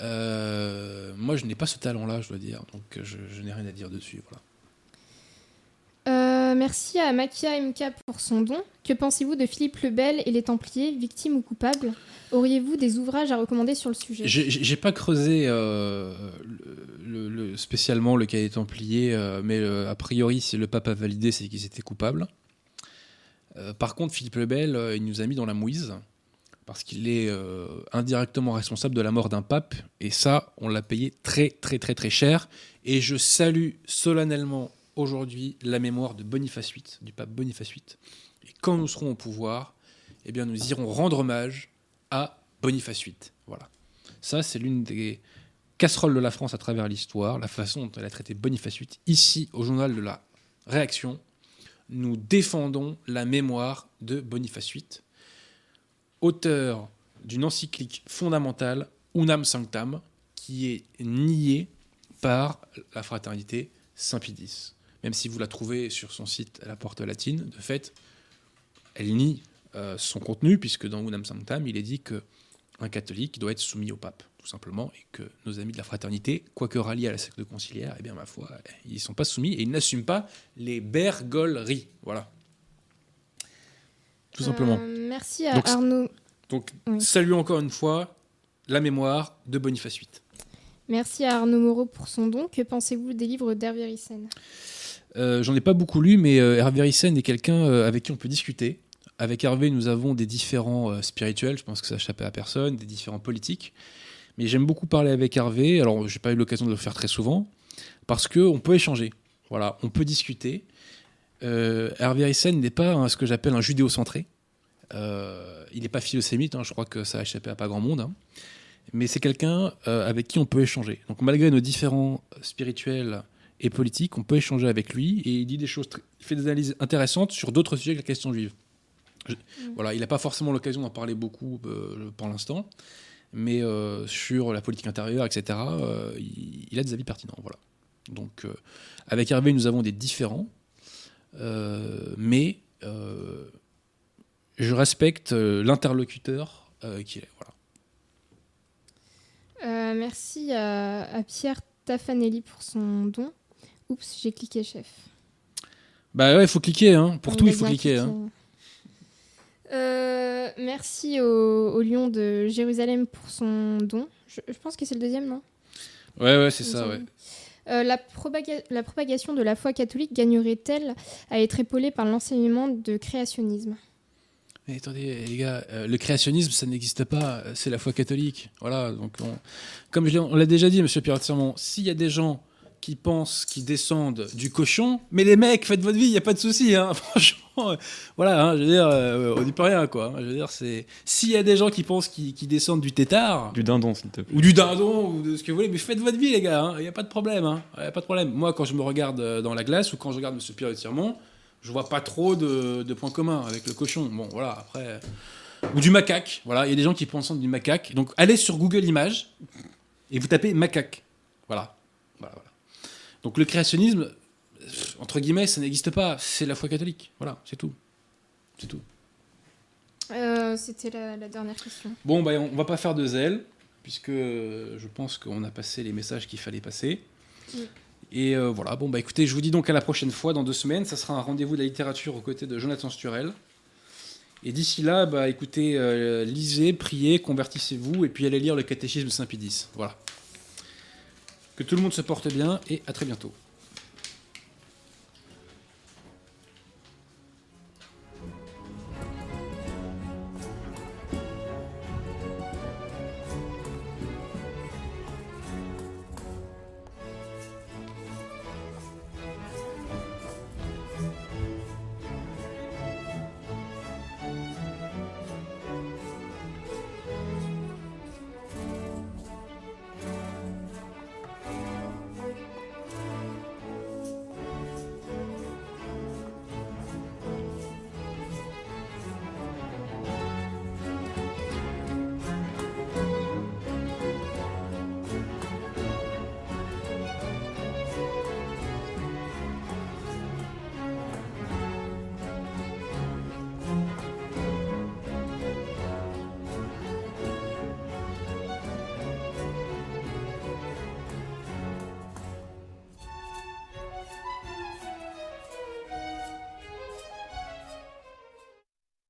Moi, je n'ai pas ce talent-là, je dois dire. Donc, je, je n'ai rien à dire dessus. Voilà. Euh, merci à Makia MK pour son don. Que pensez-vous de Philippe le Bel et les Templiers, victimes ou coupables? Auriez-vous des ouvrages à recommander sur le sujet? J'ai- pas creusé euh, le, le- le- spécialement le cas des Templiers, euh, mais a priori, si le pape a validé, c'est qu'ils étaient coupables. Par contre, Philippe le Bel, euh, il nous a mis dans la mouise parce qu'il est indirectement responsable de la mort d'un pape, et ça, on l'a payé très très très très cher. Et je salue solennellement aujourd'hui la mémoire de Boniface VIII, du pape Boniface VIII. Et quand nous serons au pouvoir, eh bien, nous irons rendre hommage à Boniface VIII. Voilà. Ça, c'est l'une des casseroles de la France à travers l'histoire, la façon dont elle a traité Boniface VIII. Ici, au journal de la Réaction, nous défendons la mémoire de Boniface VIII, auteur d'une encyclique fondamentale, Unam Sanctam, qui est niée par la fraternité Saint-Pie X. Même si vous la trouvez sur son site à la porte latine, de fait, elle nie euh, son contenu, puisque dans Unam Sanctam, il est dit que un catholique doit être soumis au pape, tout simplement, et que nos amis de la fraternité, quoique ralliés à la secte conciliaire, eh bien, ma foi, ils ne sont pas soumis et ils n'assument pas les bergoleries. Voilà. Tout simplement. Euh, merci à Donc, Arnaud. Donc, oui. saluons encore une fois la mémoire de Boniface VIII. Merci à Arnaud Moreau pour son don. Que pensez-vous des livres d'Hervé Rissen Euh, J'en ai pas beaucoup lu, mais euh, Hervé Rissen est quelqu'un euh, avec qui on peut discuter. Avec Hervé, nous avons des différents euh, spirituels, je pense que ça échappait à personne, des différents politiques. Mais j'aime beaucoup parler avec Hervé. Alors, j'ai pas eu l'occasion de le faire très souvent, parce qu'on peut échanger. Voilà, on peut discuter. Euh, Hervé Rissen n'est pas ce que j'appelle un judéo-centré. Euh, il n'est pas philosémite, hein, je crois que ça a échappé à pas grand monde. hein. Mais c'est quelqu'un euh, avec qui on peut échanger. Donc, malgré nos différents spirituels et politiques, on peut échanger avec lui et il dit des choses, il fait des analyses intéressantes sur d'autres sujets que la question juive. Je- Voilà, il n'a pas forcément l'occasion d'en parler beaucoup euh, pour l'instant, mais euh, sur la politique intérieure, etc., euh, il, il a des avis pertinents. Voilà. Donc, avec Hervé, nous avons des différends, euh, mais je respecte l'interlocuteur qu'il est. Voilà. Merci à, à Pierre Taffanelli pour son don. Oups, j'ai cliqué chef. Bah ouais, il faut cliquer, hein. pour On tout il faut cliquer. hein. Euh, merci au, au lion de Jérusalem pour son don. Je, je pense que c'est le deuxième, non? Ouais, ouais, c'est ça, ouais. Euh, la, propaga- la propagation de la foi catholique gagnerait-elle à être épaulée par l'enseignement de créationnisme? Mais attendez, les gars, euh, le créationnisme, ça n'existe pas, c'est la foi catholique. Voilà, donc on- comme je on l'a déjà dit, monsieur pierre Tirmont, s'il y a des gens qui pensent qu'ils descendent du cochon, mais les mecs, faites votre vie, il n'y a pas de souci, hein, franchement. voilà, hein, je veux dire, euh, on n'y peut rien, quoi. Je veux dire, c'est. S'il y a des gens qui pensent qu'ils descendent du tétard, Du dindon, s'il te plaît. ou du dindon, ou de ce que vous voulez, mais faites votre vie, les gars, il n'y a pas de problème, hein. Y a pas de problème. Moi, quand je me regarde euh, dans la glace, ou quand je regarde M. Pierre de Tirmont, je vois pas trop de, de points communs avec le cochon. Bon, voilà, après. Ou du macaque, voilà, il y a des gens qui pensent du macaque. Donc, allez sur Google Images et vous tapez macaque. Voilà. Donc, le créationnisme, euh, entre guillemets, ça n'existe pas. C'est la foi catholique. Voilà, c'est tout. C'est tout. Euh, C'était la, la dernière question. Bon, bah, on va pas faire de zèle, puisque euh, je pense qu'on a passé les messages qu'il fallait passer. Et euh, voilà, bon, bah écoutez, je vous dis donc à la prochaine fois, dans deux semaines. Ça sera un rendez-vous de la littérature aux côtés de Jonathan Sturel. Et d'ici là, bah écoutez, euh, lisez, priez, convertissez-vous, et puis allez lire le catéchisme Saint-Pédis. Voilà. Que tout le monde se porte bien, et à très bientôt.